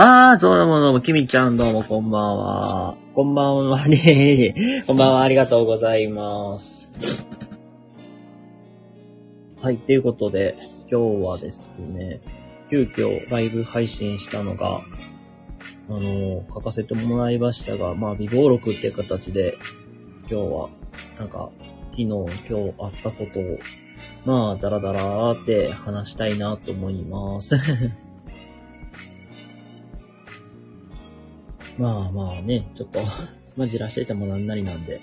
あー、どうもどうも、きみちゃんどうもこんばんは。こんばんはね。こんばんは、ありがとうございます。はい、ということで、今日はですね、急遽ライブ配信したのが、あの、書かせてもらいましたが、まあ、微暴録っていう形で、今日は、なんか、昨日、今日あったことを、まあ、だらだらーって話したいなと思います。まあまあね、ちょっと、ま、じらしててもなんなりなんで。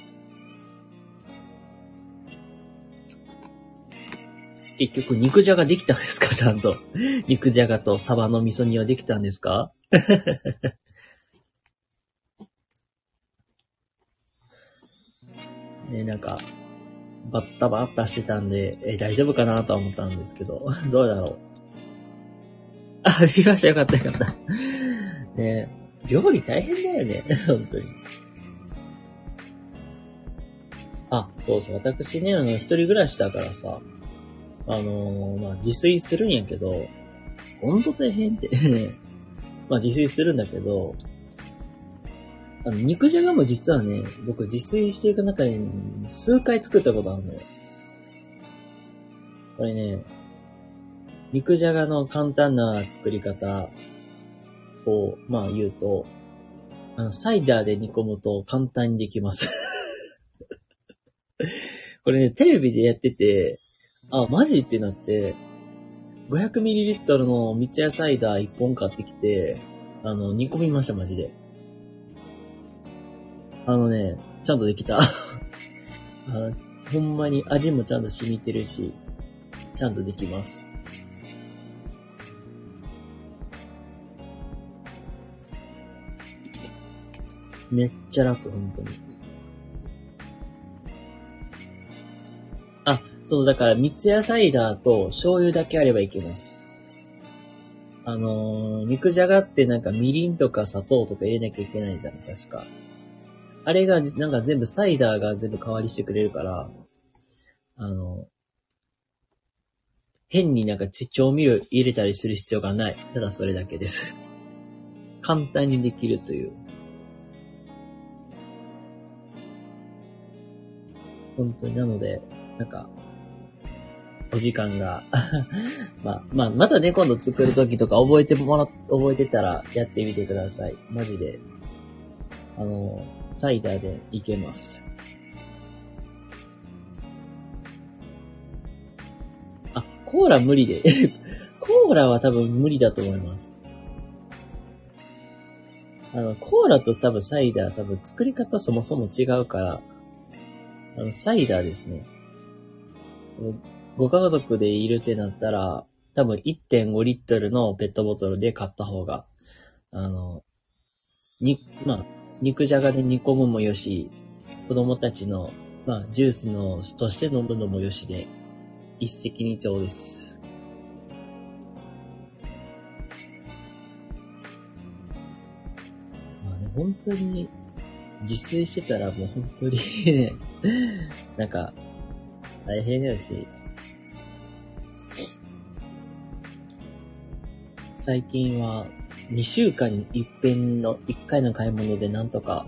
結局、肉じゃができたんですか ちゃんと。肉じゃがとサバの味噌煮はできたんですか？ね、なんか、バッタバッタしてたんで、え、大丈夫かなとは思ったんですけど、どうだろう。あ、できました。よかったよかった。ね料理大変だよね。本当に。あ、そうそう。私ね、あの、一人暮らしだからさ、あのーまあ、自炊するんやけど、ほんと大変って。まあ、自炊するんだけど、あの、肉じゃがも実はね、僕自炊していく中で数回作ったことあるのよ。これね、肉じゃがの簡単な作り方を、まあ言うと、あの、サイダーで煮込むと簡単にできます。これね、テレビでやってて、あ、マジってなって、500ml の三ツ矢サイダー1本買ってきて、あの、煮込みました、マジで。あのね、ちゃんとできた。あほんまに味もちゃんと染みてるし、ちゃんとできます。めっちゃ楽、本当に。あ、そう、だから、三ツ矢サイダーと醤油だけあればいけます。あのー、肉じゃがってなんかみりんとか砂糖とか入れなきゃいけないじゃん、確か。あれが、なんか全部サイダーが全部代わりしてくれるから、あの、変になんか調味料入れたりする必要がない。ただそれだけです。簡単にできるという。本当になので、なんか、お時間が、まあ、まあ、またね、今度作るときとか覚えてもら、覚えてたらやってみてください。マジで。あの、サイダーでいけます。あ、コーラ無理で。コーラは多分無理だと思います。あの、コーラと多分サイダー多分作り方そもそも違うから、あの、サイダーですね。ご家族でいるってなったら、多分1.5リットルのペットボトルで買った方が、あの、に、まあ、肉じゃがで煮込むもよし、子供たちの、まあ、ジュースの、として飲むのもよしで、一石二鳥です。まあね、本当に、自炊してたらもう本当にね、なんか、大変やし、最近は2週間に一遍の1回の買い物でなんとか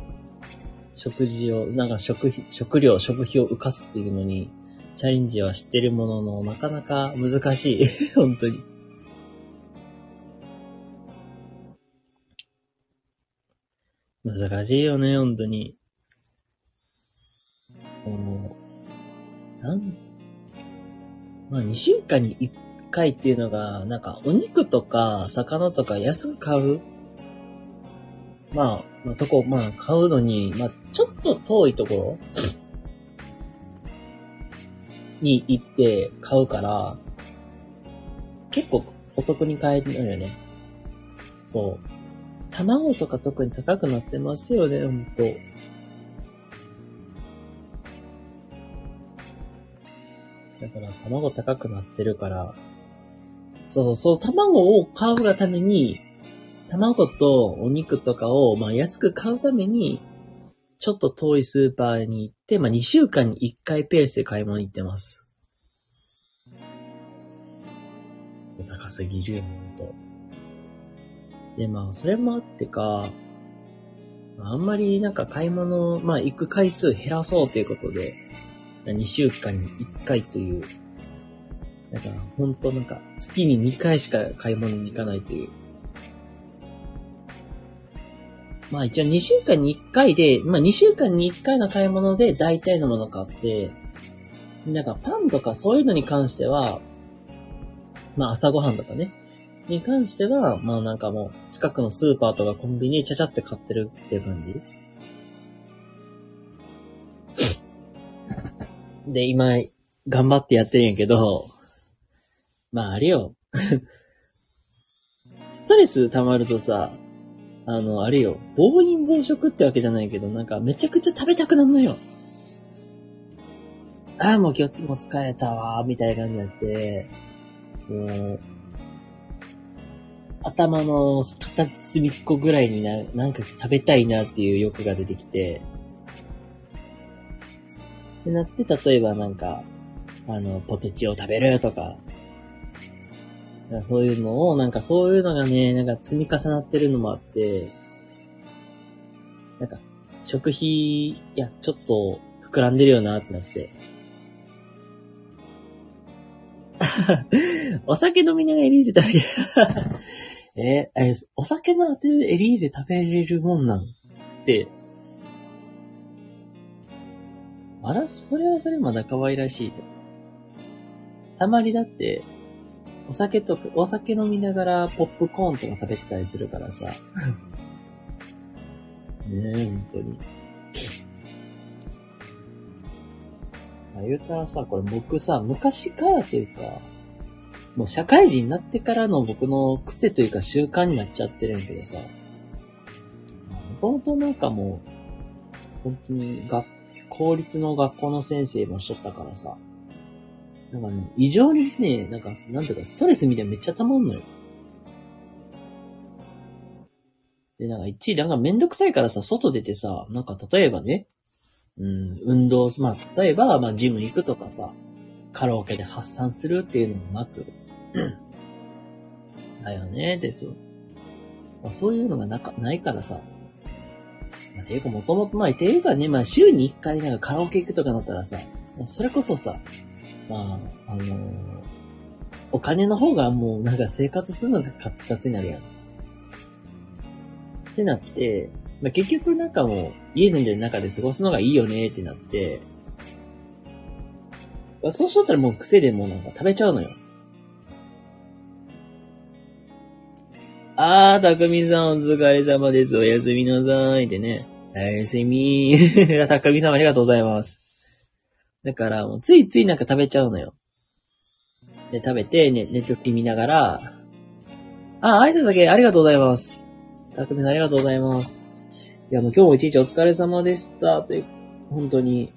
食事を、なんか食費、食料、食費を浮かすっていうのにチャレンジはしてるもののなかなか難しい。本当に。難しいよね、本当に。もう、なん、まあ2週間に1回っていうのが、なんかお肉とか魚とか安く買うまあ、まあ、とこ、まあ買うのに、まあちょっと遠いところに行って買うから、結構お得に買えるのよね。そう。卵とか特に高くなってますよね、ほんと。だから卵高くなってるから、そうそう、そう、卵を買うがために、卵とお肉とかを、まあ安く買うために、ちょっと遠いスーパーに行って、まあ2週間に1回ペースで買い物行ってます。そう、高すぎるよ、ほんと。で、まあ、それもあってか、あんまりなんか買い物、まあ行く回数減らそうということで、2週間に1回という、なんか本当なんか月に2回しか買い物に行かないという。まあ一応2週間に1回で、まあ2週間に1回の買い物で大体のもの買って、なんかパンとかそういうのに関しては、まあ朝ごはんとかね、に関しては、まあなんかもう、近くのスーパーとかコンビニでちゃちゃって買ってるっていう感じ。で、今、頑張ってやってるんやけど、まああれよ。ストレス溜まるとさ、あの、あれよ、暴飲暴食ってわけじゃないけど、なんかめちゃくちゃ食べたくなるのよ。ああ、もう今日も疲れたわ、みたいな感じになって、もう、頭の片隅っこぐらいにな、なんか食べたいなっていう欲が出てきて、ってなって、例えばなんか、あの、ポテチを食べるとか、そういうのを、なんかそういうのがね、なんか積み重なってるのもあって、なんか、食費、いや、ちょっと膨らんでるよなってなって。お酒飲みながらエリーゼ食べる えー、え、お酒のあてでエリーゼ食べれるもんなん？って、まだ、それはそれまだ可愛らしいじゃん。たまにだって、お酒とか、お酒飲みながらポップコーンとか食べてたりするからさ。ねえ、本当に。まあ、言うたらさ、これ僕さ、昔からというか、もう社会人になってからの僕の癖というか習慣になっちゃってるんやけどさ、もともとなんかもう、本当に学、公立の学校の先生もしとったからさ、なんかね、異常にね、なんか、なんていうか、ストレスみたいなめっちゃ溜まんのよ。で、なんか一、なんかめんどくさいからさ、外出てさ、なんか例えばね、うん、運動、まあ、例えば、まあ、ジム行くとかさ、カラオケで発散するっていうのもなく、だよね、ですよ。まあ、そういうのがなか、ないからさ。まあ、ていうか、もともと、まあ、ていうかね、まあ、週に一回なんかカラオケ行くとかなったらさ、それこそさ、まあ、あのー、お金の方がもうなんか生活するのがカツカツになるやん。ってなって、まあ、結局なんかもう家の中で過ごすのがいいよねってなって、まあ、そうしとったらもう癖でもうなんか食べちゃうのよ。あー、たくみさんお疲れ様です。おやすみなさい。ってね。おやすみー。たくみさんありがとうございます。だから、もうついついなんか食べちゃうのよ。で、食べて、ね、ネットフリ見ながら、あ、挨拶だけありがとうございます。たくみさんありがとうございます。いや、もう今日も一日お疲れ様でした。って、本当に。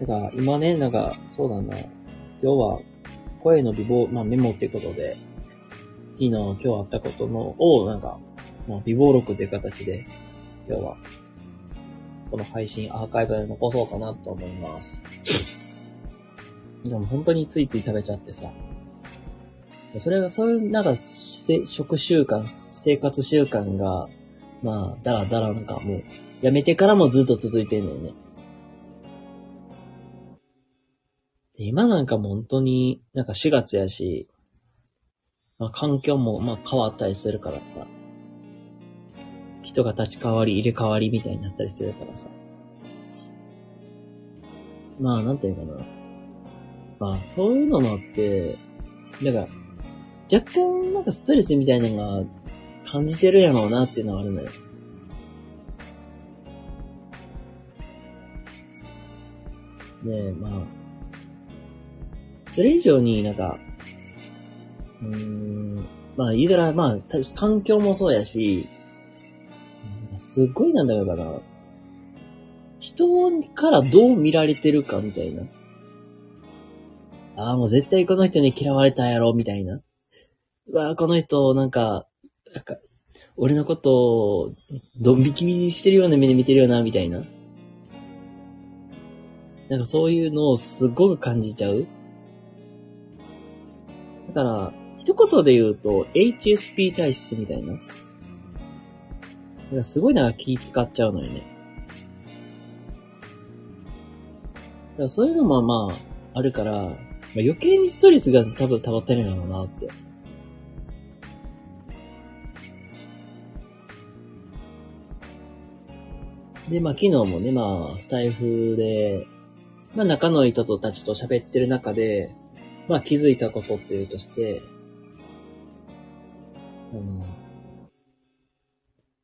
だか、今ね、なんか、そうだな。今日は、声の美貌、まあメモってことで、昨日、今日あったことの、を、なんか、まあ、微暴録という形で、今日は、この配信アーカイブで残そうかなと思います。でも本当についつい食べちゃってさ。それが、そういう、なんか、食習慣、生活習慣が、まあ、だらだらなんかもう、やめてからもずっと続いてんのよね。今なんかもう本当になんか4月やし、まあ、環境もまあ変わったりするからさ、人が立ち替わり、入れ替わりみたいになったりするからさ。まあ、なんていうかな。まあ、そういうのもあって、なんか、若干なんかストレスみたいなのが感じてるやろうなっていうのはあるのよ。で、まあ、それ以上になんか、うん、まあ言うたら、まあ、環境もそうやし、すっごいなんだろうかな。人からどう見られてるかみたいな。ああ、もう絶対この人に嫌われたやろ、みたいな。うわあこの人、なんか、なんか、俺のことを、ドン引きにしてるような目で見てるよな、みたいな。なんかそういうのをすっごく感じちゃう。だから、一言で言うと、HSP 体質みたいな。すごいなんか気使っちゃうのよね。そういうのもまあ、あるから、まあ、余計にストレスが多分溜まってるんやろうなって。で、まあ昨日もね、まあスタイフで、まあ仲のいい人たちと喋ってる中で、まあ気づいたことっていうとして、あの、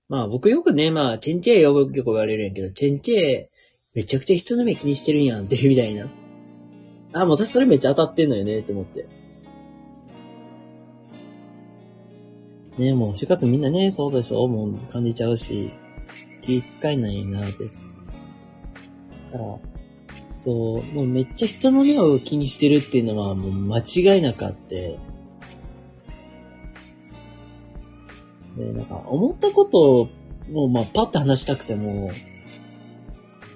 まあ僕よくね、まあチェンチェー呼ぶ結構言われるんやけど、チェンチェーめちゃくちゃ人の目気にしてるんやんってみたいな。あ、もう私それめっちゃ当たってんのよねって思って。ねもう4月みんなね、そうでしょもう感じちゃうし、気使えないなって。だから、そう、もうめっちゃ人の目を気にしてるっていうのはもう間違いなくあって、で、なんか思ったことをまあパッと話したくても、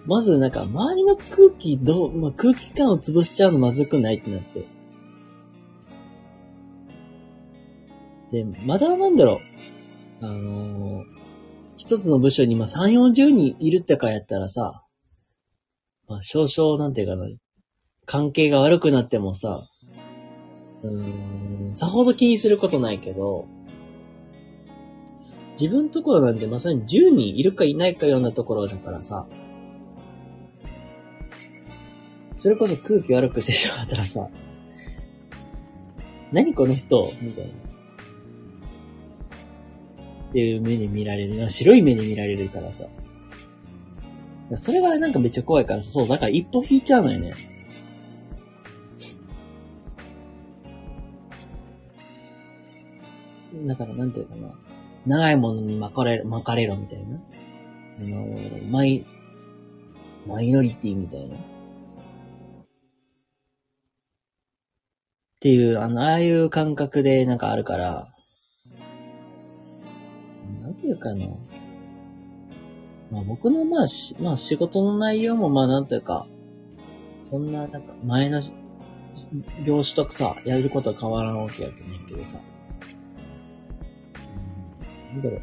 まずなんか周りの空気どう、まあ、空気感を潰しちゃうのまずくないってなって。で、まだなんだろう。あのー、一つの部署にまあ3、40人いるってかやったらさ、まあ少々なんていうかな、関係が悪くなってもさ、うーん、さほど気にすることないけど、自分のところなんてまさに10人いるかいないかようなところだからさ、それこそ空気悪くしてしまったらさ、何この人みたいな。っていう目に見られる。白い目に見られるからさ。それがなんかめっちゃ怖いからさ、そう、だから一歩引いちゃうのよね。だからなんていうかな。長いものに巻かれろ、巻かれろみたいな。あのマイ、マイノリティみたいな。っていう、あの、ああいう感覚でなんかあるから、なんていうかな。まあ僕のまあし、まあ仕事の内容もまあなんていうか、そんななんか前の業種とかさ、やることは変わらんわけやけないけどさ。なんだろう。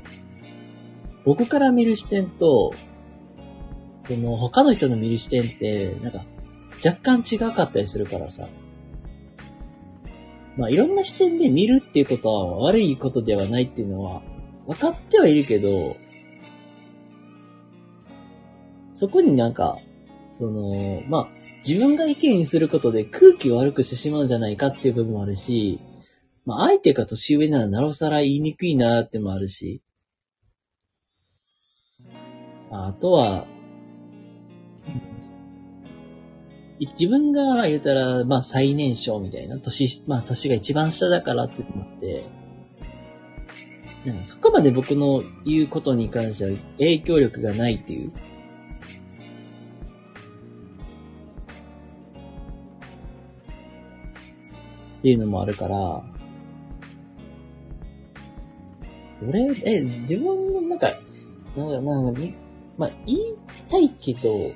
僕から見る視点と、その他の人の見る視点って、なんか若干違かったりするからさ。まあいろんな視点で見るっていうことは悪いことではないっていうのは分かってはいるけど、そこになんか、その、まあ、自分が意見にすることで空気を悪くしてしまうんじゃないかっていう部分もあるし、まあ、相手が年上ならなおさら言いにくいなーってもあるし、あとは、自分が言うたら、まあ最年少みたいな、年、まあ年が一番下だからって思って、なんかそこまで僕の言うことに関しては影響力がないっていう。っていうのもあるから、俺、え、自分のなんか、なんか、なんか、まあ、言いたいけど、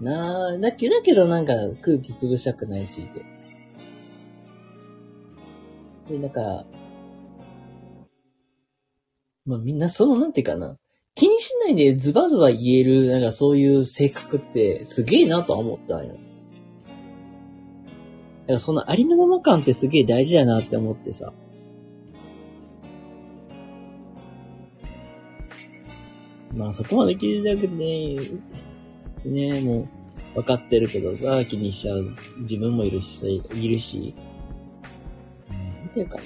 なあ、だけど、だけどなんか空気潰したくないし、で。で、なんか、まあみんなその、なんていうかな。気にしないでズバズバ言える、なんかそういう性格ってすげえなとは思ったんよ。だからそのありのまま感ってすげえ大事だなって思ってさ。まあそこまで気にしなくてね、ね、もう、分かってるけどさ、気にしちゃう自分もいるしさ、いるし、なんていうかな。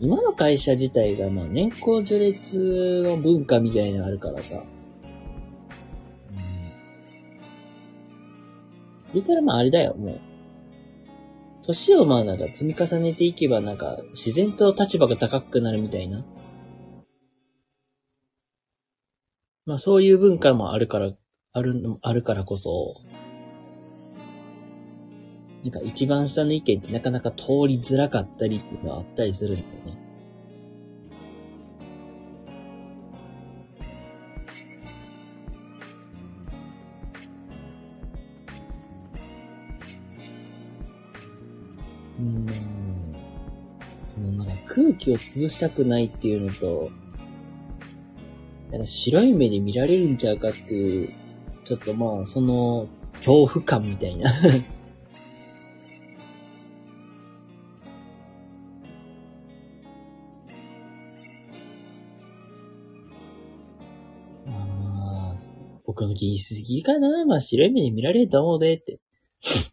今の会社自体が、まあ、年功序列の文化みたいなのあるからさ。言ったらまああれだよ、もう。年をまあなんか積み重ねていけばなんか自然と立場が高くなるみたいな。まあそういう文化もあるから、ある、あるからこそ、なんか一番下の意見ってなかなか通りづらかったりっていうのはあったりするんだよね。うん、そのなんか空気を潰したくないっていうのと、白い目で見られるんちゃうかっていう、ちょっとまあ、その、恐怖感みたいな 僕の言い過ぎかなまあ白い目で見られると思うでって。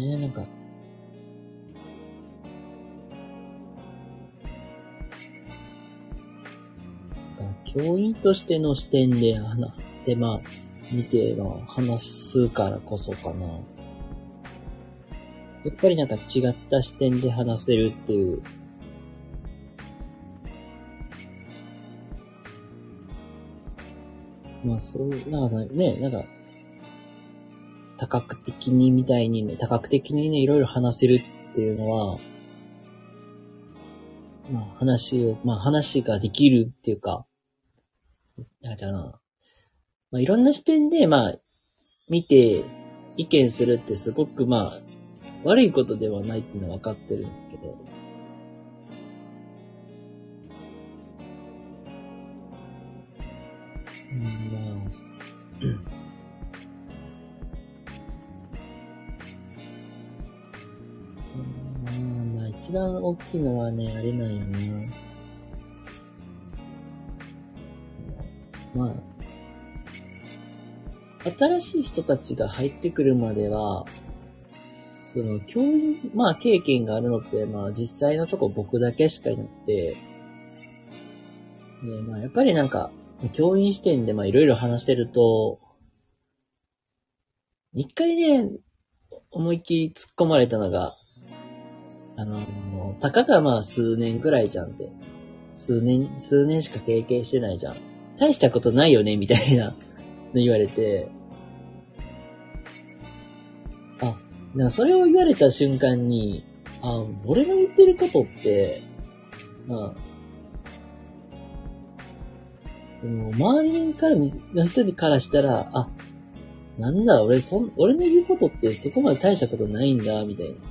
ね、なんか。教員としての視点で、で、まあ、見て、まあ、話すからこそかな。やっぱりなんか違った視点で話せるっていう。まあそう、なんかね、なんか、多角的にみたいにね、多角的にね、いろいろ話せるっていうのは、まあ話を、まあ話ができるっていうか、いや、じゃあな、まあいろんな視点で、まあ、見て、意見するってすごくまあ、悪いことではないっていうのは分かってるんだけど、うん、まあ、うん、一番大きいのはね、あれなんよね。まあ、新しい人たちが入ってくるまでは、その、教員、まあ、経験があるのって、まあ、実際のとこ僕だけしかいなくて、で、まあ、やっぱりなんか、教員視点で、まあ、いろいろ話してると、一回ね、思いっきり突っ込まれたのが、あの、たかがまあ数年くらいじゃんって。数年、数年しか経験してないじゃん。大したことないよね、みたいなの、言われて、あなんかそれを言われた瞬間に、あ、俺の言ってることって、まあ、も周りからの人からしたら、あ、なんだ、俺、そん、俺の言うことってそこまで大したことないんだ、みたいな。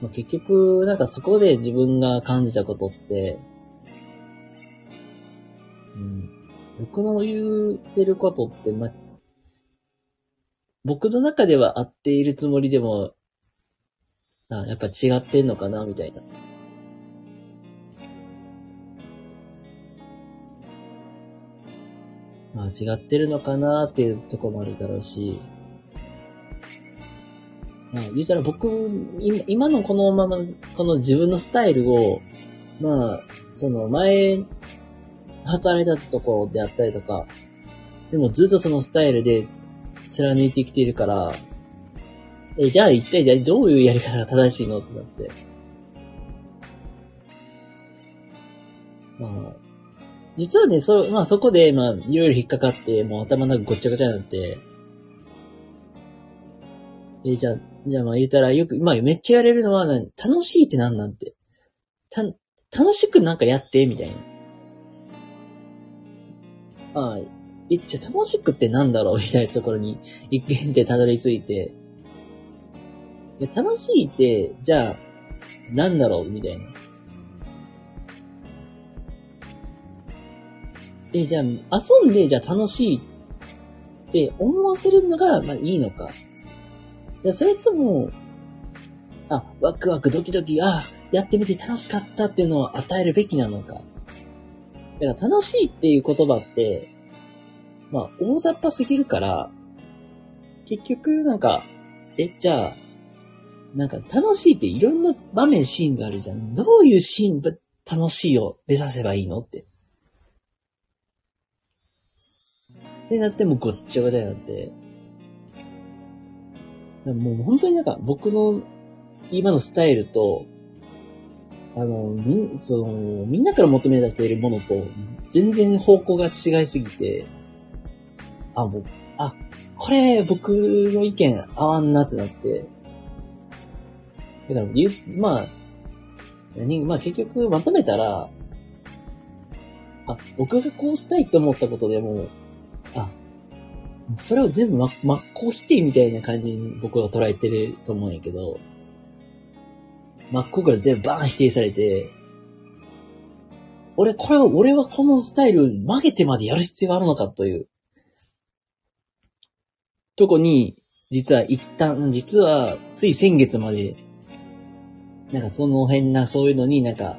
まあ、結局、なんかそこで自分が感じたことって、うん、僕の言ってることって、まあ、僕の中では合っているつもりでも、あやっぱ違ってんのかな、みたいな。まあ違ってるのかなっていうとこもあるだろうし、まあ言うたら僕、今のこのまま、この自分のスタイルを、まあ、その前、働いたところであったりとか、でもずっとそのスタイルで貫いてきているから、え、じゃあ一体どういうやり方が正しいのってなって。まあ、実はね、そ、まあそこで、まあ、いろいろ引っかかって、もう頭の中ごっちゃごちゃになって、え、じゃあ、じゃあまあ言ったらよく、まあめっちゃやれるのは、楽しいってなんなんて。た、楽しくなんかやって、みたいな。ああ、え、じゃあ楽しくってなんだろう？みたいなところに一見でたどり着いて、いや楽しいって、じゃあ、なんだろう？みたいな。え、じゃあ、遊んで、じゃあ楽しいって思わせるのが、まあいいのか。いや、それとも、あ、ワクワクドキドキ、あ、やってみて楽しかったっていうのを与えるべきなのか。だから楽しいっていう言葉って、まあ、大雑把すぎるから、結局、なんか、え、じゃあ、なんか楽しいっていろんな場面、シーンがあるじゃん。どういうシーンで楽しいを目指せばいいのって。で、なってもごっちゃごちゃになって。もう本当になんか僕の今のスタイルと、あの、み、その、みんなから求められているものと全然方向が違いすぎて、あ、もう、あ、これ僕の意見合わんなってなって、だから、言うまあ、何、まあ結局まとめたら、あ、僕がこうしたいって思ったことでも、それを全部ま、真っ向否定みたいな感じに僕は捉えてると思うんやけど、真っ向から全部バーン否定されて、俺、これは、俺はこのスタイル曲げてまでやる必要があるのかという、とこに、実は一旦、実は、つい先月まで、なんかその辺な、そういうのになんか、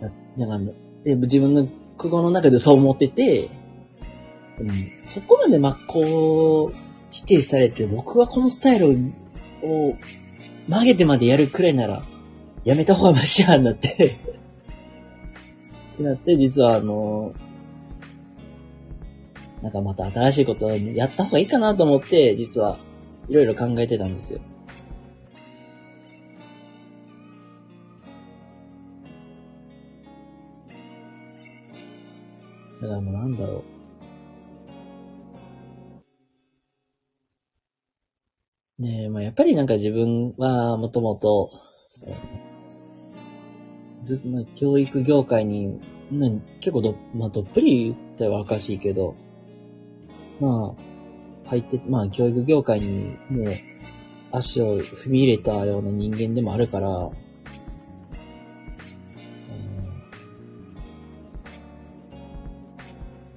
ななんか、で自分の心の中でそう思ってて、うん、そこまで真っ向否定されて、僕はこのスタイルを曲げてまでやるくらいなら、やめた方がマシやんなってってなって、実はあの、なんかまた新しいことをやった方がいいかなと思って、実はいろいろ考えてたんですよ。だからもうなんだろう。ねえ、まあやっぱりなんか自分はもともと、ずっと、教育業界に、まあ、結構ど、まあどっぷり言ったらおかしいけど、まあ、入って、まあ教育業界にもう足を踏み入れたような人間でもあるから、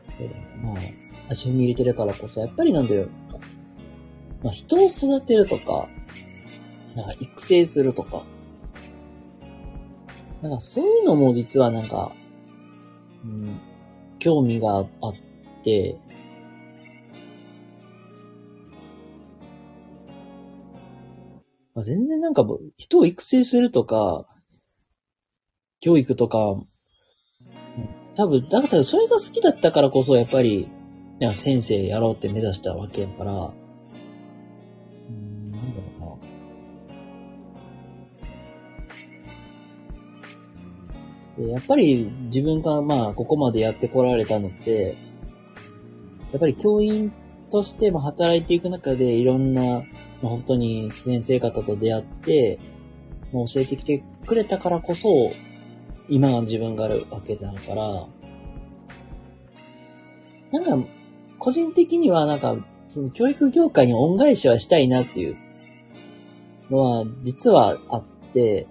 そうだ。まあ、足踏み入れてるからこそ、やっぱりなんだよ。まあ、人を育てるとか、なんか育成するとか、なんかそういうのも実はなんか、うん、興味があって、まあ、全然なんか人を育成するとか、教育とか、多分、だからそれが好きだったからこそ、やっぱり、先生やろうって目指したわけやから、でやっぱり自分がまあ、ここまでやってこられたのって、やっぱり教員としても働いていく中でいろんな、まあ、本当に先生方と出会って、もう教えてきてくれたからこそ、今の自分があるわけだから、なんか、個人的にはなんか、その教育業界に恩返しはしたいなっていうのは、実はあって、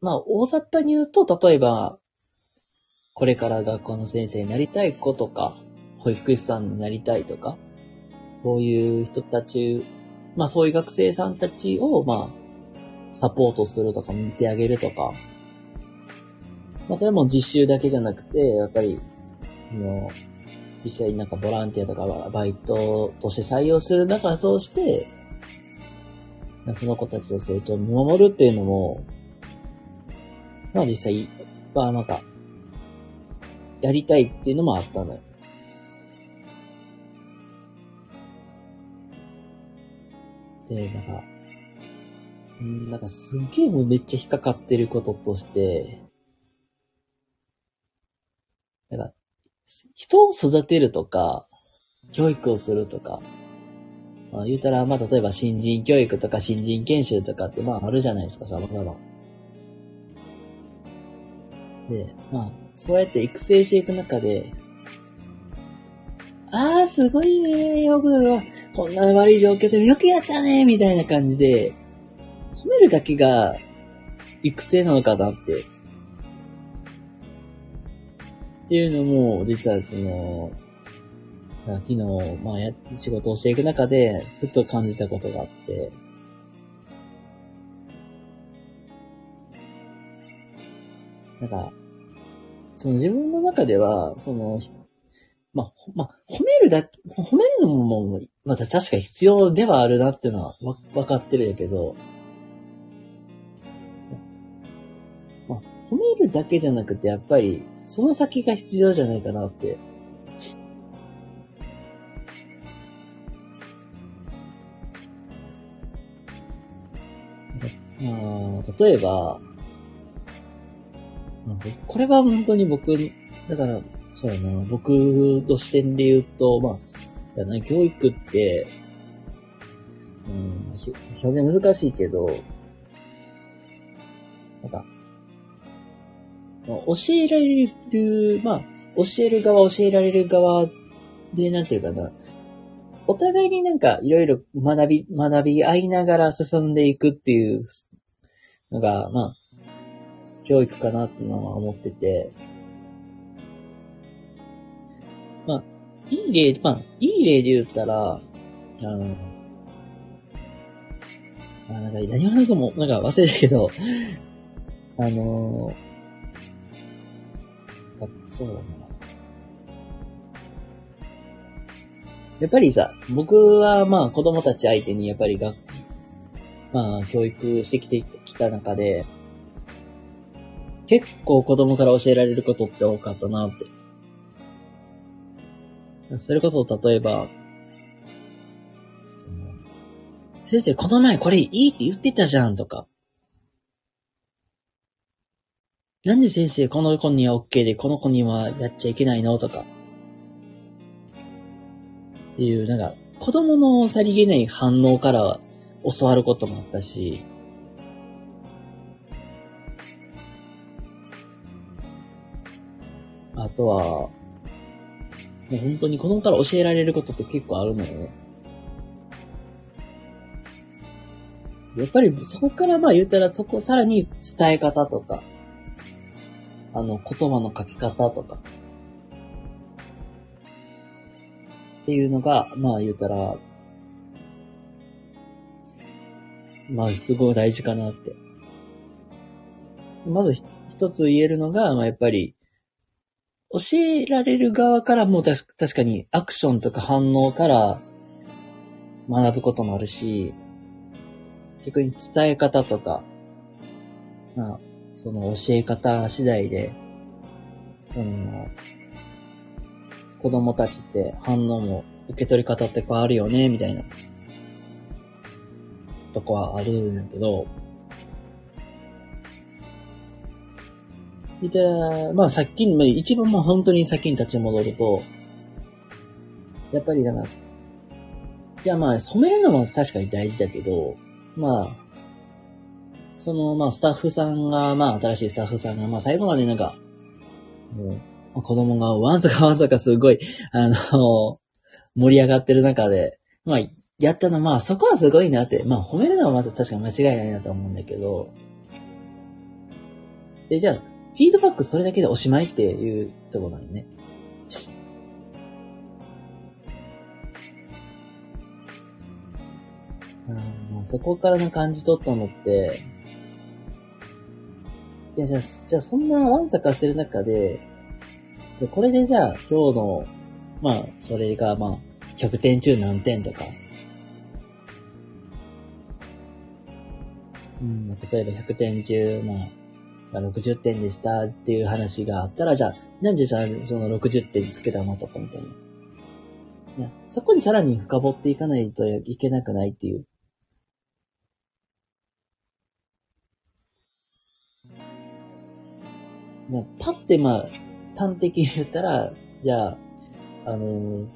まあ、大雑把に言うと、例えば、これから学校の先生になりたい子とか、保育士さんになりたいとか、そういう人たち、まあそういう学生さんたちを、まあ、サポートするとか見てあげるとか、まあそれも実習だけじゃなくて、やっぱり、あの、実際になんかボランティアとかバイトとして採用する中を通して、その子たちの成長を見守るっていうのも、まあ実際、まあなんか、やりたいっていうのもあったのよ。で、なんか、んなんかすっげえもうめっちゃ引っかかってることとして、なんか、人を育てるとか、教育をするとか、まあ、言うたら、まあ、例えば新人教育とか新人研修とかって、まあ、あるじゃないですか、様々。で、まあ、そうやって育成していく中で、ああ、すごいね、よく、こんな悪い状況でもよくやったね、みたいな感じで、褒めるだけが育成なのかなって。っていうのも、実はその、昨日、まあや、仕事をしていく中で、ふっと感じたことがあって、なんか、その自分の中では、その、まあ、まあ、褒めるだけ、褒めるのも、まあ、確か必要ではあるなっていうのはわ、分かってるんやけど、まあ褒めるだけじゃなくて、やっぱり、その先が必要じゃないかなって。まあ、例えば、まあ、これは本当に僕、だから、そうやな、僕の視点で言うと、まあ、やな教育って、うん、表現難しいけど、なんか、まあ教えられる、まあ、教える側、教えられる側で、なんていうかな、お互いになんかいろいろ学び、学び合いながら進んでいくっていうのが、まあ、教育かなっていうのは思ってて、まあ、いい例、まあ、いい例で言ったら、あの、あ、なんか何話そうも、なんか忘れたけど、あのー、そうだな。やっぱりさ、僕はまあ子供たち相手にやっぱり学、まあ教育してきてきた中で、結構子供から教えられることって多かったなって。それこそ例えば、その先生この前これいいって言ってたじゃんとか。なんで先生この子には OK でこの子にはやっちゃいけないのとか。っていう、なんか、子供のさりげない反応から教わることもあったし、あとは、もう本当に子供から教えられることって結構あるのよね。やっぱりそこからまあ言ったらそこさらに伝え方とか、あの言葉の書き方とか、っていうのが、まあ言うたら、まあすごい大事かなって。まず一つ言えるのが、まあやっぱり、教えられる側からも確かにアクションとか反応から学ぶこともあるし、逆に伝え方とか、まあ、その教え方次第で、その、子供たちって反応も受け取り方って変わるよね、みたいな、とこはあるんやけど、で、まあさっきに、一番まあ本当に先に立ち戻ると、やっぱりだから、じゃあまあ褒めるのも確かに大事だけど、まあ、そのまあスタッフさんが、まあ新しいスタッフさんが、まあ最後までなんか、もう子供がわんさかわんさかすごい、あの、盛り上がってる中で、まあ、やったの、まあ、そこはすごいなって、まあ、褒めるのはまた確か間違いないなと思うんだけど、で、じゃあ、フィードバックそれだけでおしまいっていうところなのね。あそこからの感じ取ったのって、いや、じゃあ、じゃあそんなわんさかしてる中で、で、これでじゃあ今日の、まあ、それがまあ、100点中何点とか、うん、例えば100点中、まあ、60点でしたっていう話があったら、じゃあ、なんでじゃあその60点つけたのとかみたいな。いや、そこにさらに深掘っていかないといけなくないっていう。まあ、パってまあ、端的に言ったら、じゃあ、あのー、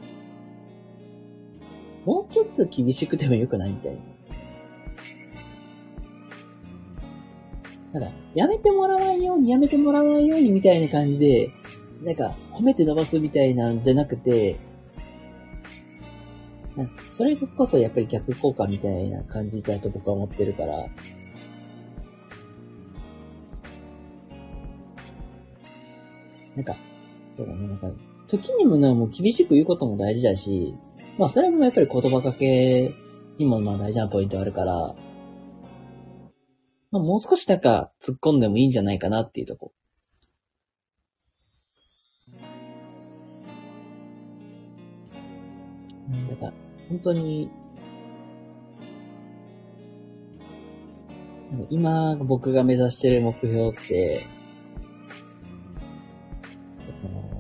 もうちょっと厳しくてもよくないみたいな。ただ、やめてもらわんように、やめてもらわんようにみたいな感じで、なんか、褒めて伸ばすみたいなんじゃなくて、それこそやっぱり逆効果みたいな感じだと僕は思ってるから、なんか、そうだね、なんか、時にもな、もう厳しく言うことも大事だし、まあそれもやっぱり言葉かけにもまあ大事なポイントあるから、まあもう少しなんか突っ込んでもいいんじゃないかなっていうとこ。だから、本当に、なんか今僕が目指してる目標って、その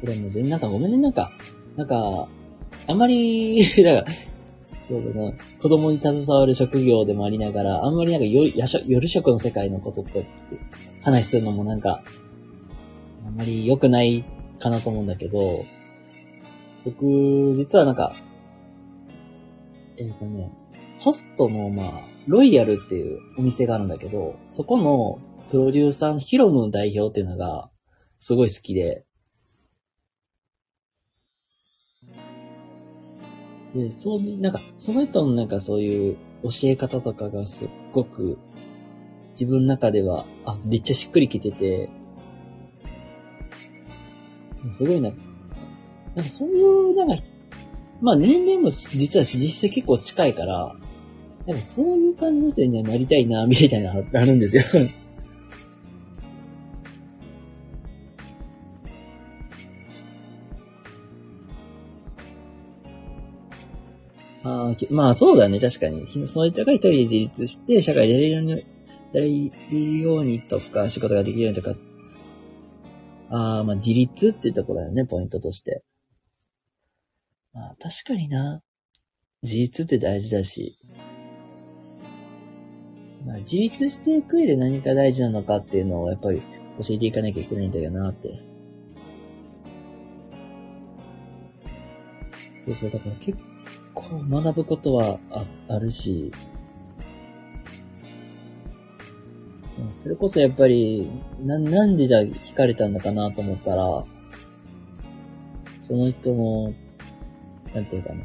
これも全然なんかごめんね、なんか、なんか、あまり、だから、そうだな、子供に携わる職業でもありながら、あんまりなんか夜夜食の世界のことって話するのもなんか、あんまり良くないかなと思うんだけど、僕、実はなんか、えっ、ー、とね、ホストの、まあ、ロイヤルっていうお店があるんだけど、そこの、プロデューサーのヒロム代表っていうのが、すごい好きで、で、そう、なんか、その人のなんかそういう教え方とかがすっごく、自分の中では、あ、めっちゃしっくりきてて、すごいな、なんかそういう、なんか、まあ年齢も実は実際結構近いから、なんかそういう感じの人にはなりたいな、みたいなのあるんですよ。あまあそうだね、確かに。その人が一人で自立して、社会でやれるように、やれるようにとか、仕事ができるようにとか。ああ、まあ自立っていうところだよね、ポイントとして。まあ確かにな。自立って大事だし。まあ自立していく上で何か大事なのかっていうのをやっぱり教えていかなきゃいけないんだよなって。そうそう、だから結構こう学ぶことはああるし、それこそやっぱり、な、なんでじゃあ聞かれたんだかなと思ったら、その人の、なんていうかな。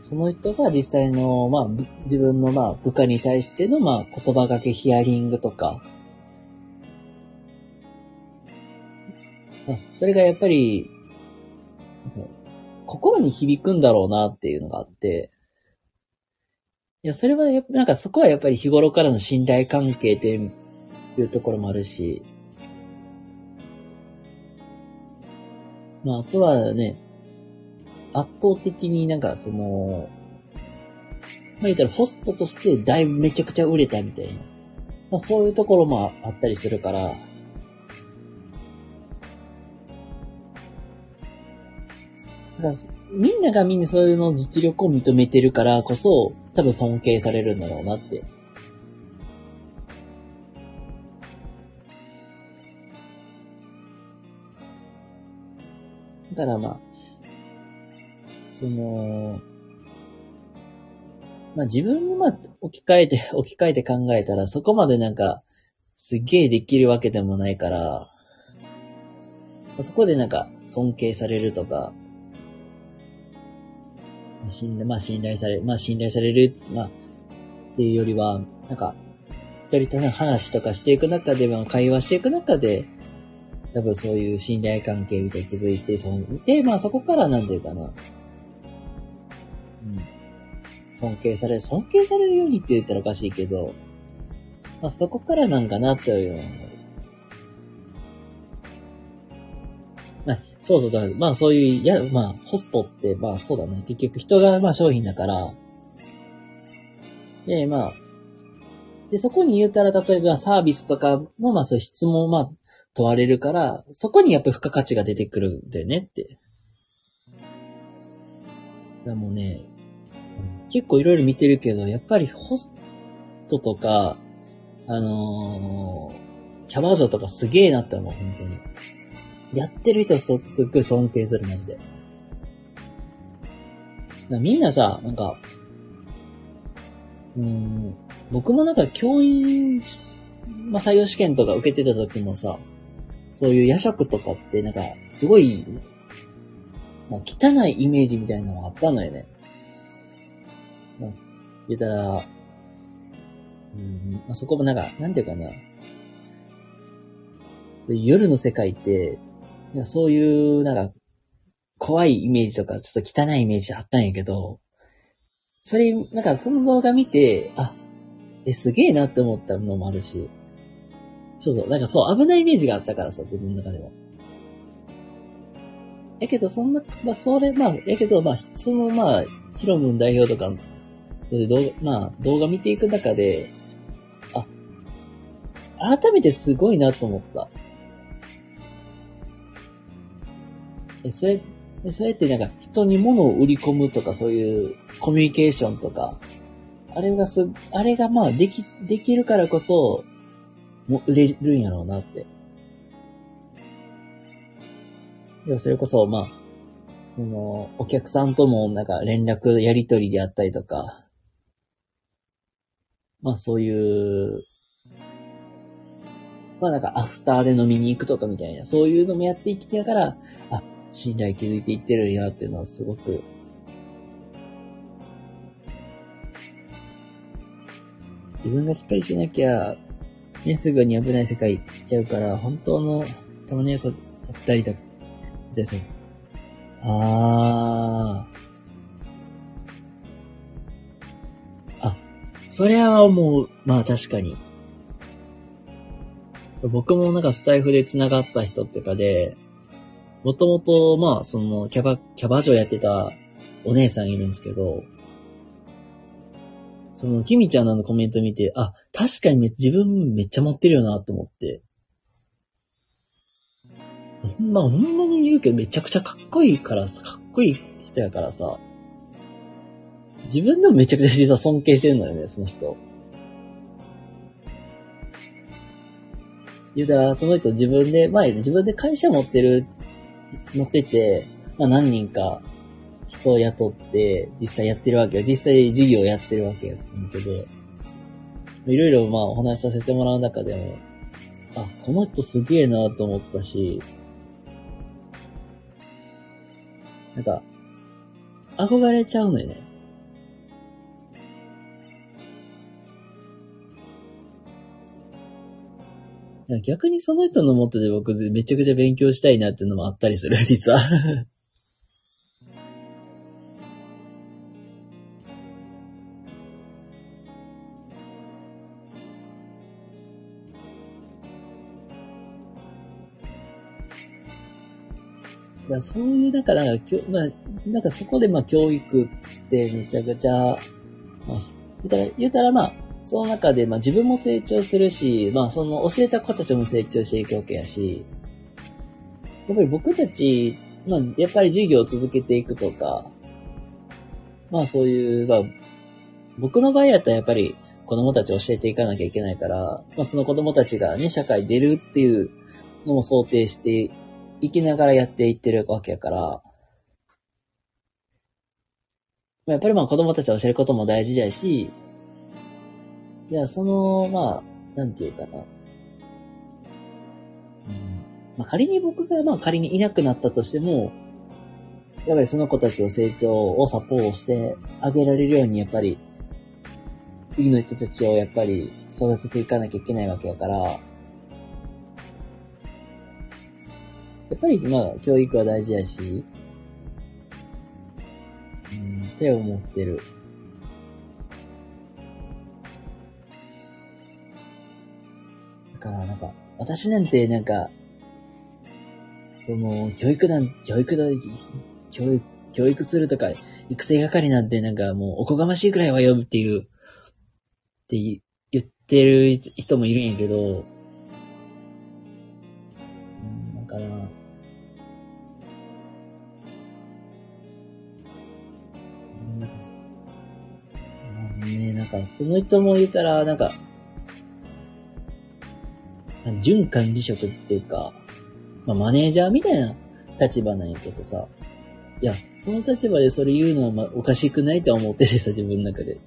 その人が実際の、まあ、自分の、まあ、部下に対しての、まあ、言葉がけヒアリングとか、それがやっぱり、心に響くんだろうなっていうのがあって、いや、それはやっぱ、なんかそこはやっぱり日頃からの信頼関係っていうところもあるし、まあ、あとはね、圧倒的になんかその、まあ言ったらホストとしてだいぶめちゃくちゃ売れたみたいな。まあそういうところもあったりするから、みんながみんなそういうの実力を認めてるからこそ、多分尊敬されるんだろうなって。だからまあ、その、まあ自分にまあ置き換えて、置き換えて考えたらそこまでなんか、すっげえできるわけでもないから、そこでなんか尊敬されるとか、信、まあ信頼され、まあ信頼される、まあ、っていうよりは、なんか、一人との話とかしていく中で、まあ会話していく中で、多分そういう信頼関係みたいに気づいて、そんで、まあそこからなんていうかな、うん。尊敬される、尊敬されるようにって言ったらおかしいけど、まあそこからなんかなっていうまあ、そうそうだ。まあそういう、や、まあ、ホストって、まあそうだね。結局人が、まあ商品だから。で、まあ、で、そこに言うたら、例えばサービスとかの、まあそういう質問、まあ、問われるから、そこにやっぱり付加価値が出てくるんだよねって。だもね、結構いろいろ見てるけど、やっぱりホストとか、あのー、キャバ嬢とかすげえなって思う、本当に。やってる人すすっごい尊敬する、マジで。みんなさ、なんか、うん、僕もなんか教員、まあ、採用試験とか受けてた時もさ、そういう夜食とかってなんか、すごい、まあ、汚いイメージみたいなのがあったのよね。まあ、言ったら、うん、まあ、そこもなんか、なんていうかな。そういう夜の世界って、そういう、なんか、怖いイメージとか、ちょっと汚いイメージあったんやけど、それ、なんかその動画見て、あ、え、すげえなって思ったのもあるし、そうそう、なんかそう、危ないイメージがあったからさ、自分の中では。やけど、そんな、まあ、それ、まあ、やけど、まあ、その、まあ、ヒロムン代表とか、そういう動画、まあ、動画見ていく中で、あ、改めてすごいなと思った。え、それ、それってなんか人に物を売り込むとかそういうコミュニケーションとか、あれがす、あれがまあでき、できるからこそ、も売れるんやろうなって。でもそれこそ、まあ、その、お客さんともなんか連絡やりとりであったりとか、まあそういう、まあなんかアフターで飲みに行くとかみたいな、そういうのもやっていきながら、あ、信頼築いていってるんやっていうのはすごく、自分がしっかりしなきゃ、ね、すぐに危ない世界行っちゃうから、本当の玉の良さだったりと、先生。あー。あ、それはもう、まあ確かに。僕もなんかスタイフで繋がった人ってかで、もともと、まあ、その、キャバ、キャバ嬢やってたお姉さんいるんですけど、その、キミちゃんのコメント見て、あ、確かにめ自分めっちゃ持ってるよなって思って。ほんま、ほんまに言うけどめちゃくちゃかっこいいからさ、かっこいい人やからさ、自分でもめちゃくちゃ実は尊敬してるのよね、その人。言うたら、その人自分で、前自分で会社持ってる、持ってて、まあ何人か人を雇って実際やってるわけよ。実際授業をやってるわけよ。本当で、いろいろまあお話しさせてもらう中でも、あ、この人すげえなと思ったし、なんか、憧れちゃうのよね。逆にその人のもとで僕めちゃくちゃ勉強したいなっていうのもあったりする、実は。そういう、なんか、なんか、まあ、なんかそこでまあ教育ってめちゃくちゃ、まあ、言ったら、言ったらまあ、その中で、まあ自分も成長するし、まあその教えた子たちも成長していくわけやし、やっぱり僕たち、まあやっぱり授業を続けていくとか、まあそういう、まあ、僕の場合やったらやっぱり子供たちを教えていかなきゃいけないから、まあその子供たちがね、社会出るっていうのも想定していきながらやっていってるわけやから、やっぱりまあ子供たちを教えることも大事だし、いや、その、まあ、なんていうかな。うん。まあ、仮に僕が、まあ、仮にいなくなったとしても、やっぱりその子たちの成長をサポートしてあげられるように、やっぱり、次の人たちをやっぱり育てていかなきゃいけないわけやから、やっぱり、まあ、教育は大事やし、うん、手を持ってる。からなんか、私なんてなんか、その、教育団、教育団、教育、教育するとか、育成係なんてなんかもうおこがましいくらいはよっていう、って言ってる人もいるんやけど、なんかな、なんか、ね、なんか、その人も言ったら、なんか、準管理職っていうか、まあ、マネージャーみたいな立場なんやけどさ、いや、その立場でそれ言うのはまおかしくないと思っててさ、自分の中で。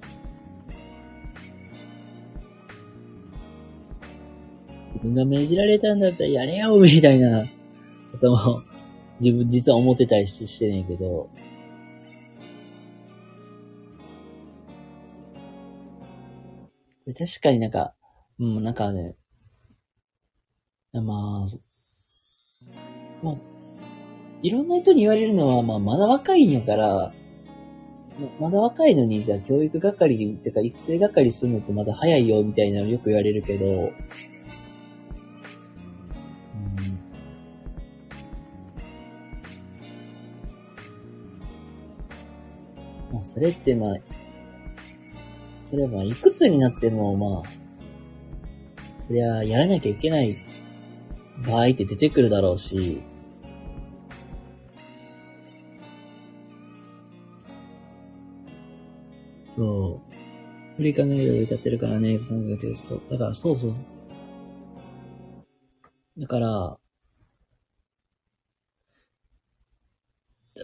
自分が命じられたんだったらやれよみたいなことも、自分実は思ってたりしてしてるんけど、確かになんか、うん、なんかね、まあ、まあ、いろんな人に言われるのは、まあ、まだ若いんやから、まだ若いのに、じゃあ教育係ってか育成係するのってまだ早いよ、みたいなのよく言われるけど、うん。まあ、それってまあ、それはまあ、いくつになっても、まあ、そりゃ、やらなきゃいけない場合って出てくるだろうし、そう。振り考える歌ってるからね、そう。だから、そうそう。だから、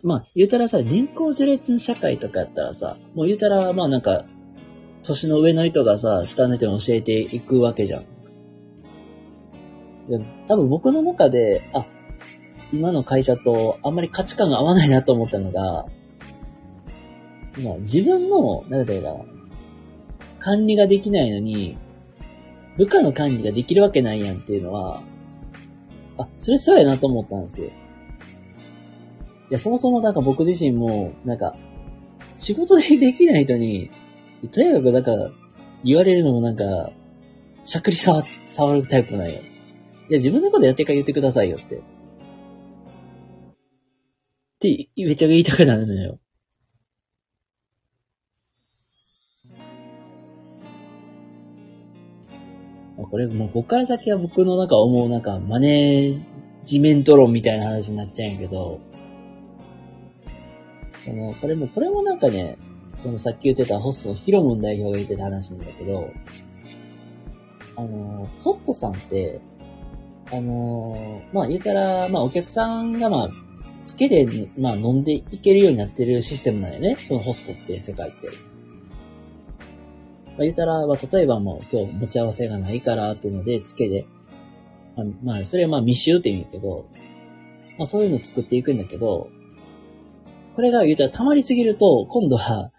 まあ、言うたらさ、年功序列社会とかやったらさ、もう言うたら、まあなんか、年の上の人がさ、下の人に教えていくわけじゃん。多分僕の中で、あ、今の会社とあんまり価値観が合わないなと思ったのが、自分の、なんだろう、管理ができないのに、部下の管理ができるわけないやんっていうのは、あ、それそうやなと思ったんですよ。いや、そもそもなんか僕自身も、なんか、仕事でできない人に、とにかくなんか、言われるのもなんか、しゃくり触、触るタイプなんよ。いや、自分のことやってから言ってくださいよって。って、めっちゃ言いたくなるのよ。これもうこっから先は僕の中思うなんかマネージメント論みたいな話になっちゃうんやけど、その、これも、これもなんかね、そのさっき言ってたホストのヒロムン代表が言ってた話なんだけど、あの、ホストさんって、あの、まあ言うたら、まあお客さんがまあ、つけで、まあ飲んでいけるようになってるシステムなんよね。そのホストって世界って。まあ、言ったら、まあ、例えばもう今日持ち合わせがないからっていうので、つけで、まあ、まあ、それはまあ密集って言うけど、まあそういうの作っていくんだけど、これが言うたら溜まりすぎると、今度は、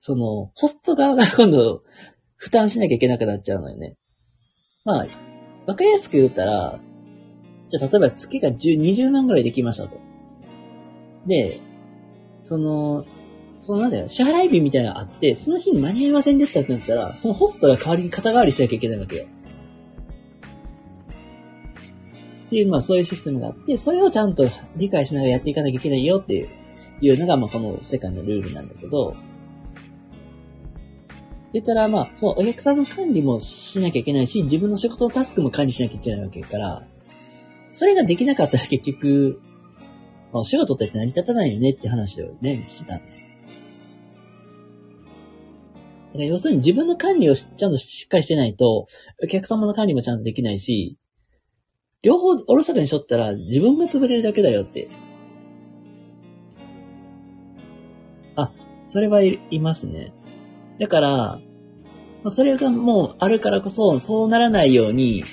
その、ホスト側が今度、負担しなきゃいけなくなっちゃうのよね。まあ、わかりやすく言ったら、じゃあ例えば月が10、20万ぐらいできましたと。で、その、そのなんだよ、支払い日みたいなのがあって、その日に間に合いませんでしたってなったら、そのホストが代わりに肩代わりしなきゃいけないわけよ。っていう、まあそういうシステムがあって、それをちゃんと理解しながらやっていかなきゃいけないよっていういうのが、まあこの世界のルールなんだけど、言ったら、まあ、そのお客さんの管理もしなきゃいけないし、自分の仕事のタスクも管理しなきゃいけないわけから、それができなかったら結局、まあ、お仕事って成り立たないよねって話をね、してたんだから要するに自分の管理をちゃんとしっかりしてないと、お客様の管理もちゃんとできないし、両方おろそかにしとったら自分が潰れるだけだよって。あ、それはい、いますね。だから、それがもうあるからこそ、そうならないように、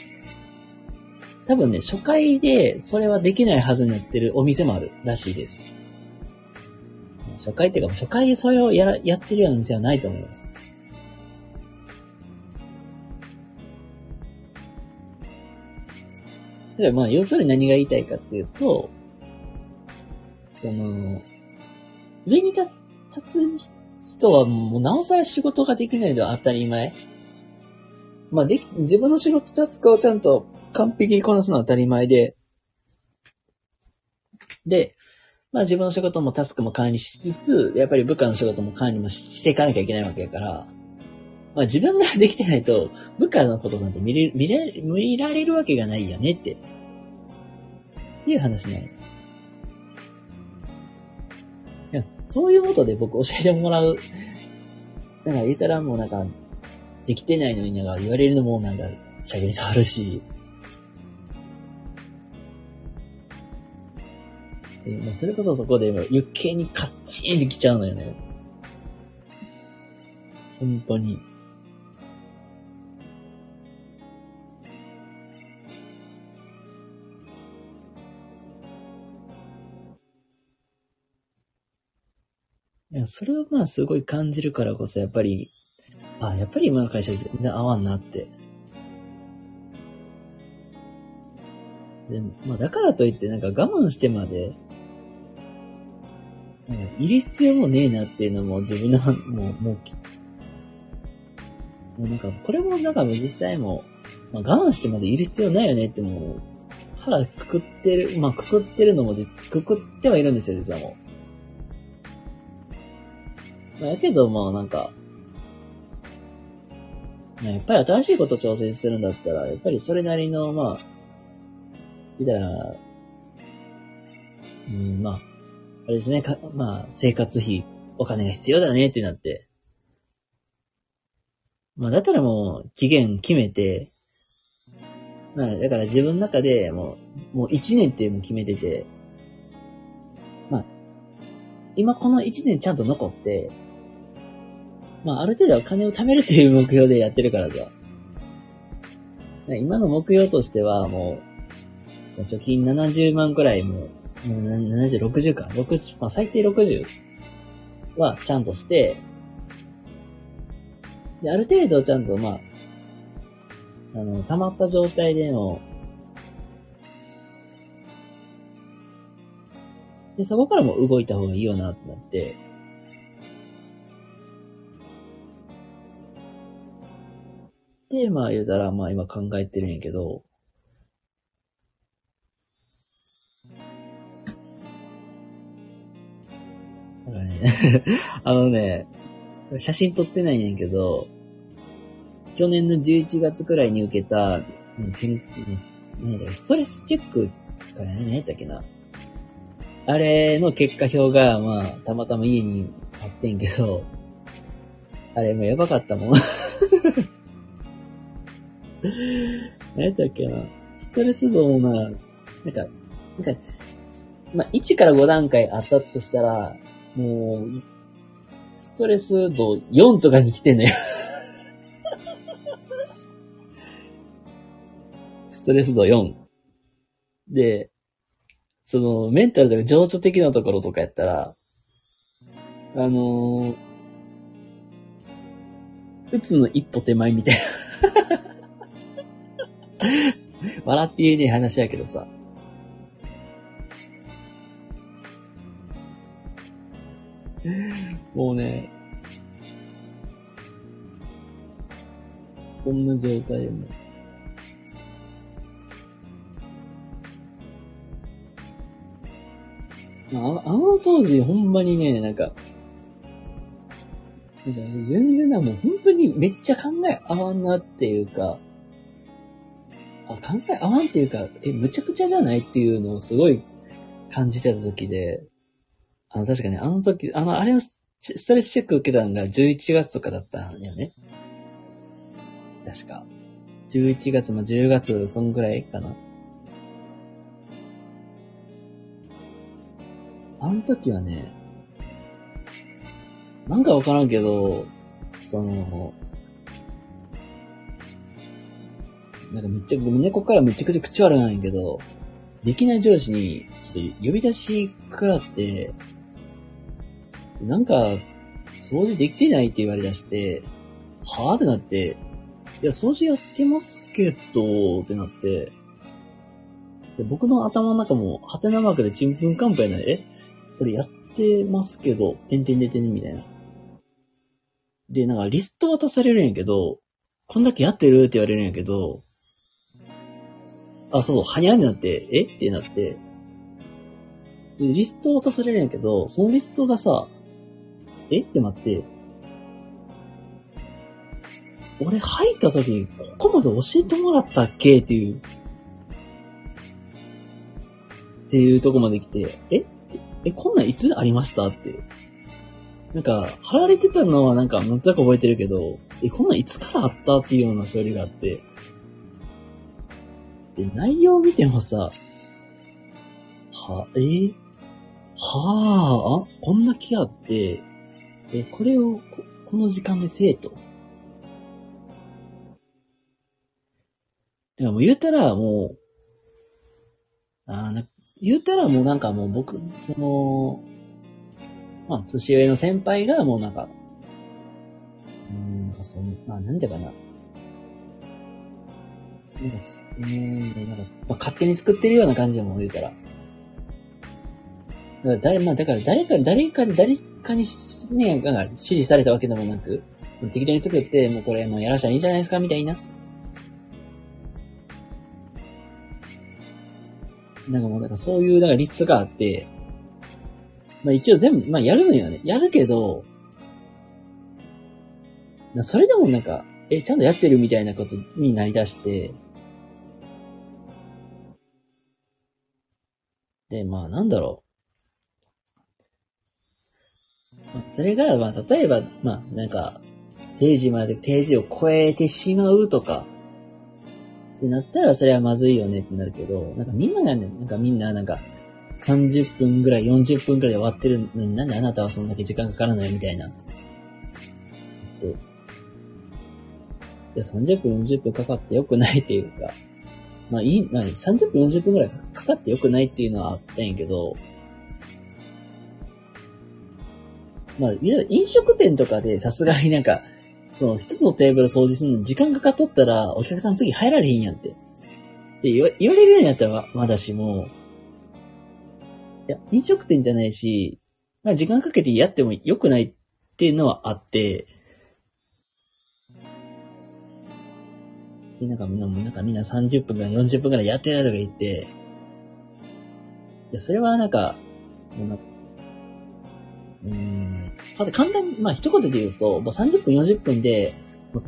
多分ね、初回でそれはできないはずになってるお店もあるらしいです。初回っていうか、初回でそれをやら、やってるような店はないと思います。だからまあ、要するに何が言いたいかっていうと、その、上に立つ人はもうなおさら仕事ができないのは当たり前。まあ、でき、自分の仕事タスクをちゃんと完璧にこなすのは当たり前で、で、まあ自分の仕事もタスクも管理しつつ、やっぱり部下の仕事も管理もしていかなきゃいけないわけだから、まあ自分ができてないと、部下のことなんて見れ、見れ、見られるわけがないよねって。っていう話ね。いや、そういうことで僕教えてもらう。なんか言ったらもうなんか、できてないのになんか言われるのもなんか、しゃべり触るし。で、まあ、それこそそこで余計にカッチンと来ちゃうのよね。本当に。いや、それをまあすごい感じるからこそ、やっぱり、あ、やっぱり今の会社全然合わんなって。で、まあだからといってなんか我慢してまで、いる必要もねえなっていうのも自分の、もう、もう、もうなんか、これもなんか実際も、まあ我慢してまでいる必要ないよねってもう、腹くくってる、まあくくってるのもくくってはいるんですよ、実はもう。まあ、やけど、まあなんか、やっぱり新しいこと挑戦するんだったら、やっぱりそれなりの、まあ、言ったら、うん、ま、あれですね、かまあ、生活費、お金が必要だねってなって。まあ、だったらもう、期限決めて、まあ、だから自分の中でもう、もう1年っていうの決めてて、まあ、今この1年ちゃんと残って、まあ、ある程度は金を貯めるという目標でやってるからさ。今の目標としては、もう貯金70万くらいも、70、60か。60、まあ最低60はちゃんとして、で、ある程度ちゃんと、まあ、あの、溜まった状態での、で、そこからも動いた方がいいよなってなって、で、まあ言うたら、まあ今考えてるんやけど、あのね、写真撮ってないんやけど、去年の11月くらいに受けた、ストレスチェックか何やったっけな。あれの結果表が、まあ、たまたま家にあってんけど、あれもやばかったもん。何やったっけな。ストレス度もな、なんか、なんか、まあ、1から5段階あったとしたら、もう、ストレス度4とかに来てんのよ ストレス度4。で、その、メンタルとか情緒的なところとかやったら、あのー、うつの一歩手前みたいな笑って言えねえ話やけどさ。もうね、そんな状態も。ああの当時、ほんまにね、なんか、なんか全然な、もう本当にめっちゃ考え合わんなっていうか、あ、考え合わんっていうか、え、むちゃくちゃじゃないっていうのをすごい感じてた時で、あの、確かにあの時、あの、あれのストレスチェック受けたのが11月とかだったんよね。確か。11月、まあ、10月、そんぐらいかな。あの時はね、なんかわからんけど、その、なんかめっちゃ、ごめんね、こっからめちゃくちゃ口悪なんやけど、できない上司に、ちょっと呼び出しくらって、なんか、掃除できてないって言われ出して、はぁってなって、いや、掃除やってますけど、ってなって、で僕の頭の中も、ハテナマークでちんぷんかんぷんやない。え？これやってますけど、てんてんでてんみたいな。で、なんかリスト渡されるんやけど、こんだけやってるって言われるんやけど、あ、そうそう、はにゃんになって、え？ってなって、で、リスト渡されるんやけど、そのリストがさ、え？って待って、俺入った時、ここまで教えてもらったっけ？っていう、っていうとこまで来て、え？え、こんなんいつありました？って。なんか、貼られてたのはなんか、なんとなく覚えてるけど、え、こんなんいつからあった？っていうような処理があって。で、内容見てもさ、は、え？はあ、あ、こんな気あって、え、これをこ、この時間でせえと。でもう言うたらもう、あな言うたらもうなんかもう僕、その、まあ、年上の先輩がもうなんか、うん、なんかその、まあ、なんていうかな。なんか、えー、なんか、まあ、勝手に作ってるような感じでも言うたら。だから誰、まあだから誰か、誰か、誰かにね、なんか指示されたわけでもなく、適当に作って、もうこれもうやらしたらいいんじゃないですかみたいな。なんかもうなんかそういう、なんかリストがあって、まあ一応全部、まあやるのよね。やるけど、それでもなんか、え、ちゃんとやってるみたいなことになりだして、で、まあなんだろう。それが、まあ、例えば、まあ、なんか、定時まで、定時を超えてしまうとか、ってなったら、それはまずいよねってなるけど、なんかみんながね、なんかみんな、なんか、30分ぐらい、40分ぐらいで終わってるのに、なんであなたはそんだけ時間かからないみたいな。えっと、いや、30分、40分かかってよくないっていうか、まあいい、まあ30分40分くらいかかってよくないっていうのはあったんやけど、まあ、飲食店とかでさすがになんか、その一つのテーブル掃除するのに時間かかっとったら、お客さん次入られへんやんって。で言わ言われるようになったらまだしも、いや、飲食店じゃないし、まあ時間かけてやっても良くないっていうのはあって、で、なんかみんな、なんかみんな30分から40分くらいやってないとか言って、いや、それはなんか、もうな、うん、ただ簡単に、まあ一言で言うと、もう30分40分で、も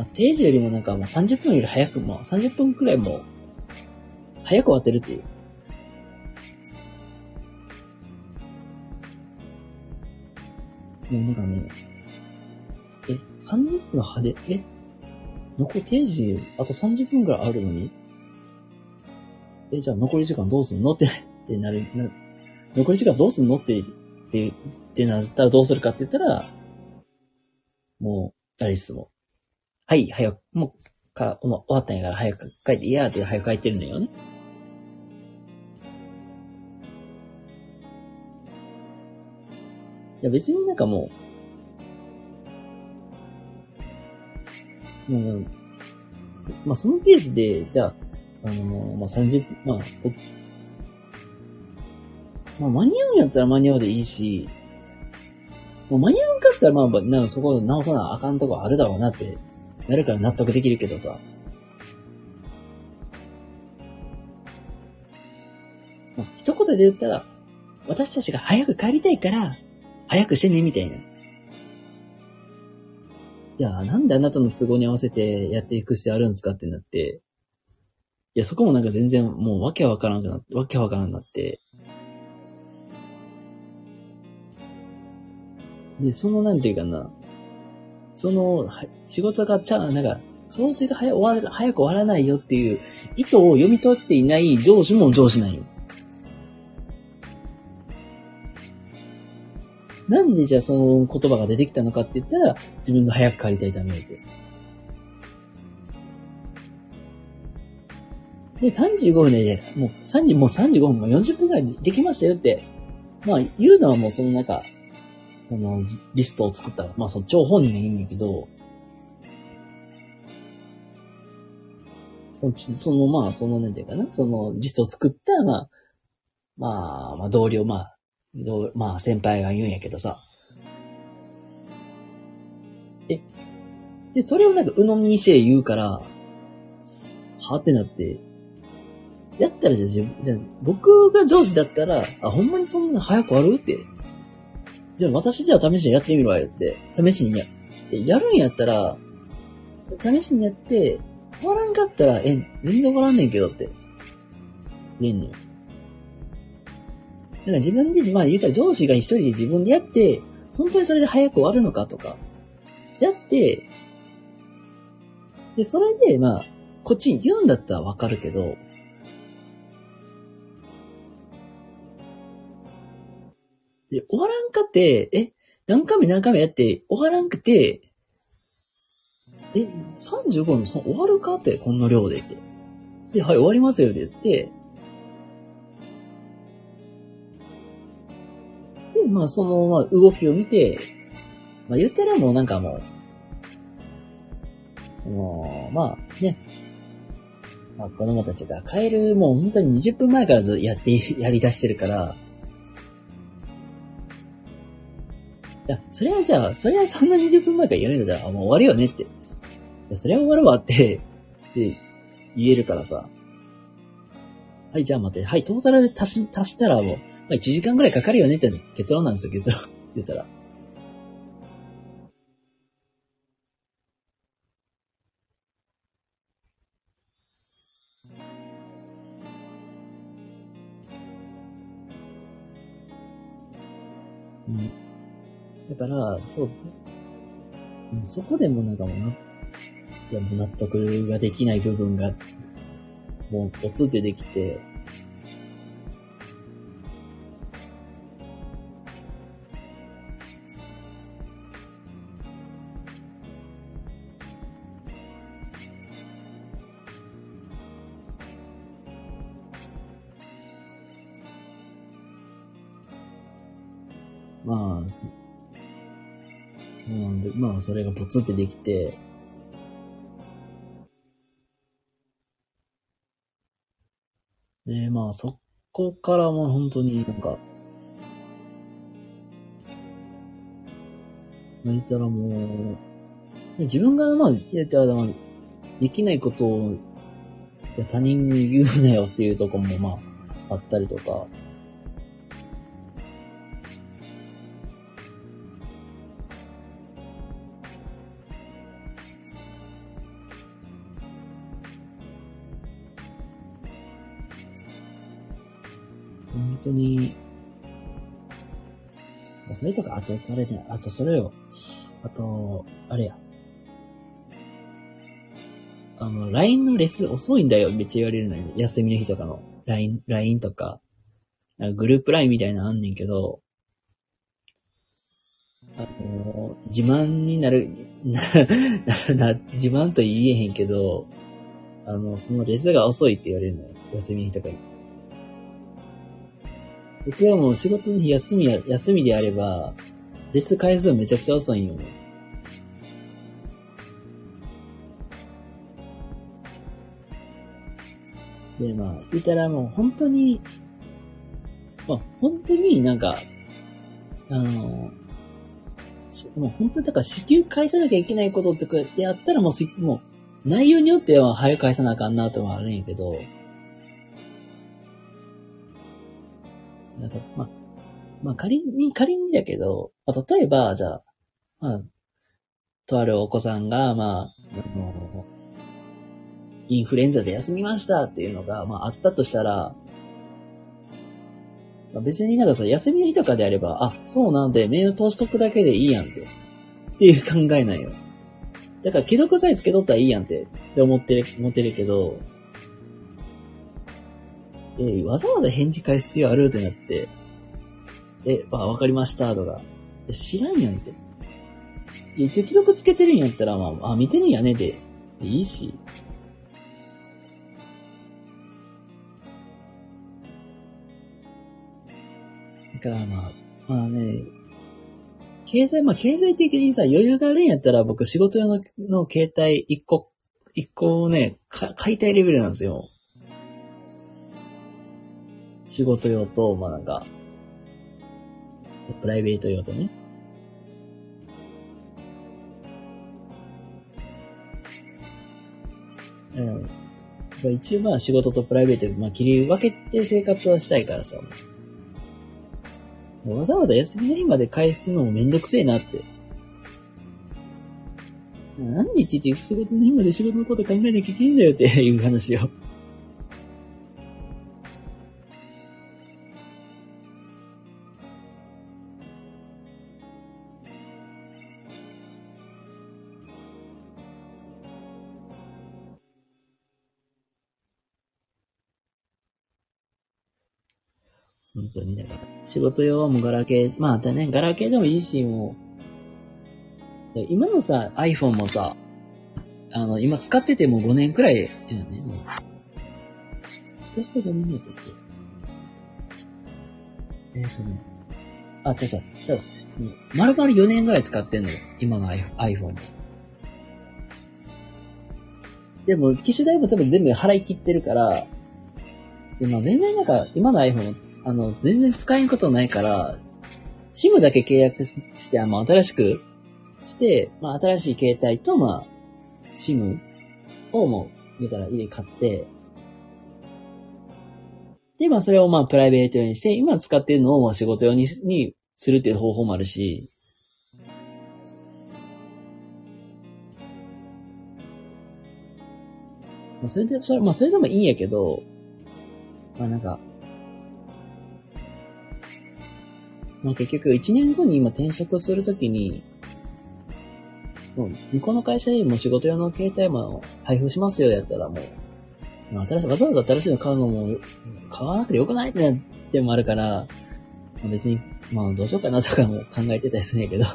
う定時よりもなんかもう30分より早くも、30分くらいも、早く終わってるっていう。もうなんかね、え、30分派で、え、残り定時、あと30分くらいあるのに？え、じゃあ残り時間どうすんの？って、ってなる、な、残り時間どうすんの？って、って、ってなったらどうするかって言ったら、もう、アリスも、はい、早く、もう、か、もう終わったんやから早く帰って、いやーって早く帰ってるのよね。いや別になんかもう、うん、まあ、そのページで、じゃあ、あのー、まあ、30、まあ、まあ、間に合うんやったら間に合うでいいし、もう間に合うんかったら、まあ、なんかそこ直さなあかんとこあるだろうなって、なるから納得できるけどさ。まあ、一言で言ったら、私たちが早く帰りたいから、早くしてね、みたいな。いや、なんであなたの都合に合わせてやっていく必要あるんですかってなって、いや、そこもなんか全然もうわけわからんくなって、わけわからんなって。で、そのなんていうかな、その、仕事がちゃ、なんか、掃除が早終わる、早く終わらないよっていう意図を読み取っていない上司も上司なんよ。なんでじゃあその言葉が出てきたのかって言ったら、自分が早く帰りたいためって。で、35分で、もう30、もう35分も40分くらいできましたよって、まあ言うのはもうその中、そのリストを作った、まあその超本人が言うんやけど、その、そのまあ、そのなんていうかな、そのリストを作った、まあ、まあ、まあ同僚、まあ、まあ先輩が言うんやけどさ。え、で、それをなんかうのみにして言うから、はってなって、やったらじゃ、じゃ僕が上司だったら、あ、ほんまにそんな早く終わるって。じゃあ私じゃあ試しにやってみるわよって。試しにや、やるんやったら、試しにやって、終わらんかったら、え、全然終わらんねんけどって。言えんのよ。なんか自分で、まあ言ったら上司が一人で自分でやって、本当にそれで早く終わるのかとか、やって、で、それで、まあ、こっちに言うんだったらわかるけど、で、終わらんかって、え、何回目何回目やって終わらんくて、え、35分そ終わるかって、こんな量でって。で、はい、終わりますよって言って、で、まあその、まあ動きを見て、まあ言ったらもうなんかもう、その、まあね、まあ子供たちが帰るもう本当に20分前からずやって、やり出してるから、いや、それはじゃあ、それはそんな20分前からやるんだったら、もう終わるよねって。いや、それは終わるわって、って言えるからさ。はい、じゃあ待って。はい、トータルで足し、足したらもう、まあ、1時間くらいかかるよねって結論なんですよ、結論。言ったら。たら、そう、そこでもなんかもうな、納得ができない部分がもうおつってできて、それがポツってできて、で、まあ、そこからもう本当になんか、まあ、言ったらもう、自分がまあ、やったらまあ、できないことを他人に言うなよっていうとこもまあ、あったりとか、本当に、それとか、あとそれで、あとそれよ。あと、あれや。あの、LINE のレス遅いんだよ、めっちゃ言われるのよ。休みの日とかの。LINE、LINE とか、グループ LINE みたいなのあんねんけど、あの、自慢になる、な、な、自慢と言えへんけど、あの、そのレスが遅いって言われるのよ。休みの日とかに。僕はもう仕事の日休みや、休みであれば、レス回数めちゃくちゃ遅いんよね。で、まあ、言ったらもう本当に、まあ、本当になんか、あの、もう本当にだから支給返さなきゃいけないことってこうやってやったらもう、もう、内容によっては早く返さなあかんなとはあるんやけど、なんか、まあ、まあ仮に、仮にだけど、まあ、例えば、じゃあ、まあ、とあるお子さんが、まあ、あの、インフルエンザで休みましたっていうのが、まああったとしたら、まあ、別になんかさ、休みの日とかであれば、あ、そうなんで、メール通しとくだけでいいやんって。っていう考えなんよ。だから、既読さえつけとったらいいやんって、って思ってる、思ってるけど、え、わざわざ返事返す必要あるってなって、え、あ、わかりましたとか、知らんやんって。一応既読つけてるんやったら、まあ、あ、見てるんやねで、いいし。だからまあ、まあね、経済、まあ経済的にさ、余裕があるんやったら僕仕事用のの携帯一個、一個をね、買いたいレベルなんですよ。仕事用と、まあなんか、プライベート用とね。うん。一応まあ仕事とプライベート、まあ切り分けて生活はしたいからさ。わざわざ休みの日まで返すのもめんどくせえなって。なんでいちいち仕事の日まで仕事のこと考えなきゃいけないんだよっていう話よ。当に、だから、仕事用もガラケー、まあ、だね、ガラケーでもいいし、もう、今のさ、iPhone もさ、あの、今使ってても5年くらいやね、もう。私と5年目やったっけえっ、ー、とね、あ、ちゃちゃ、ちゃ、まるまる4年ぐらい使ってんのよ、今の iPhone。でも、機種代も多分全部払い切ってるから、で、まあ全然なんか、今の iPhone、あの、全然使えんことないから、SIM だけ契約して、あの、新しくして、まあ新しい携帯と、まあ、SIM をもう、言ったら入れ買って、で、まあそれをまあプライベート用にして、今使ってるのをまあ仕事用ににするっていう方法もあるし、まあそれで、それ、まあそれでもいいんやけど、まあなんか、まあ結局1年後に今転職するときに、もう向こうの会社でも仕事用の携帯も配布しますよやったらもう、新しい、わざわざ新しいの買うのも、買わなくてよくないってでもあるから、別に、まあどうしようかなとかも考えてたりするんやけど。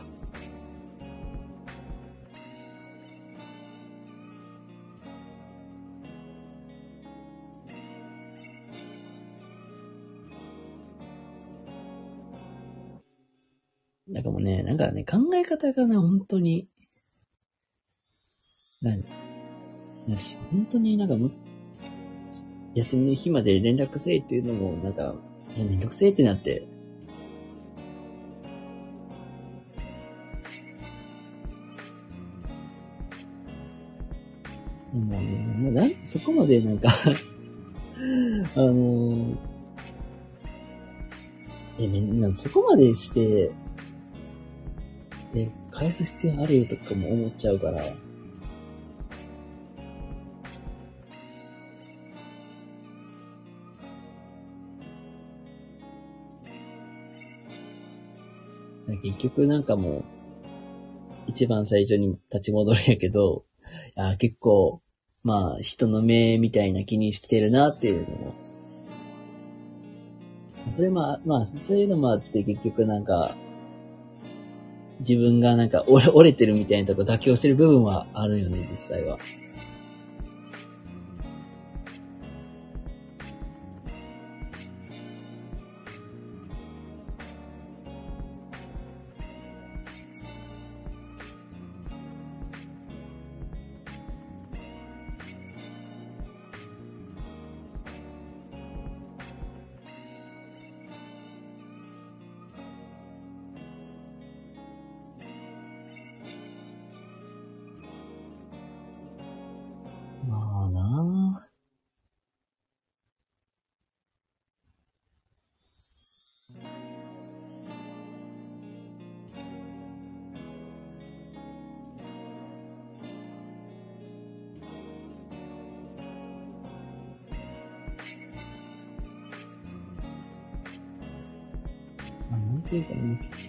かもうね、考え方がね、本当に、何？よし、本当になんかむ、休みの日まで連絡せえっていうのも、なんか、いや、めんどくせえってなって。でもね、な、なそこまでなんかあのー、え、みんな、そこまでして、え、返す必要あるよとかも思っちゃうから、結局なんかもう、一番最初に立ち戻るんやけど、あ結構、まあ、人の目みたいな気にしてるなっていうのも。それまあ、まあ、そういうのもあって結局なんか、自分がなんか折れてるみたいなとこ妥協してる部分はあるよね、実際は。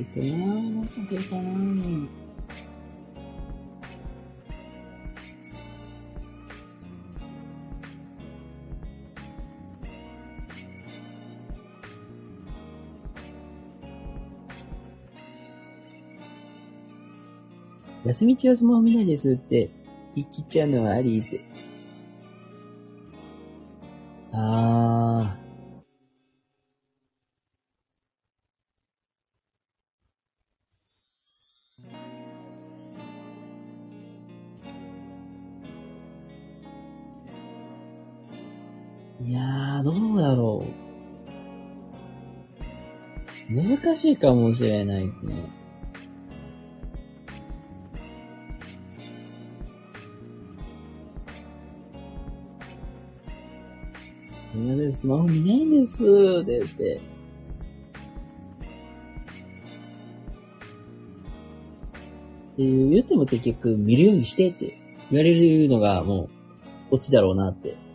いうかね、結局な、んていうかな。休み中はスマホ見ないですって言い切っちゃうのはありって。しいかもしれないね。みんなでスマホ見ないんですって言って。っていう言っても結局見るようにしてって言われるのがもうオチだろうなって。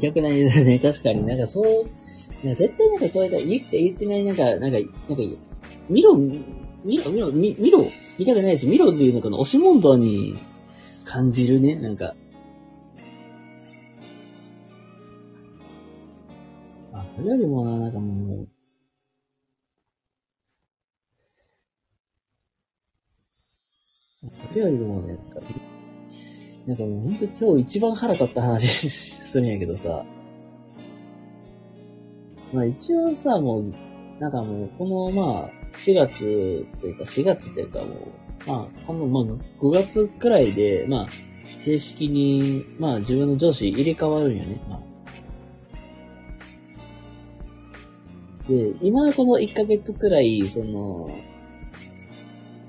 え、見たくないですね。確かになんかそう、なんか絶対なんかそういう、言って言ってないなんか、なんか、なんか、見ろ、見ろ、見ろ、見見ろ、見たくないです。見ろっていうのこの押し問答に感じるね。なんか。あ、それよりもな、なんかもう、それよりもね、なんか、もう本当に今日一番腹立った話するんやけどさ。まあ一応さ、もう、なんかもう、このまあ、4月っていうか、4月っていうかもう、まあ、このまあ、5月くらいで、まあ、正式に、まあ自分の上司入れ替わるんよね。まあ。で、今この1ヶ月くらい、その、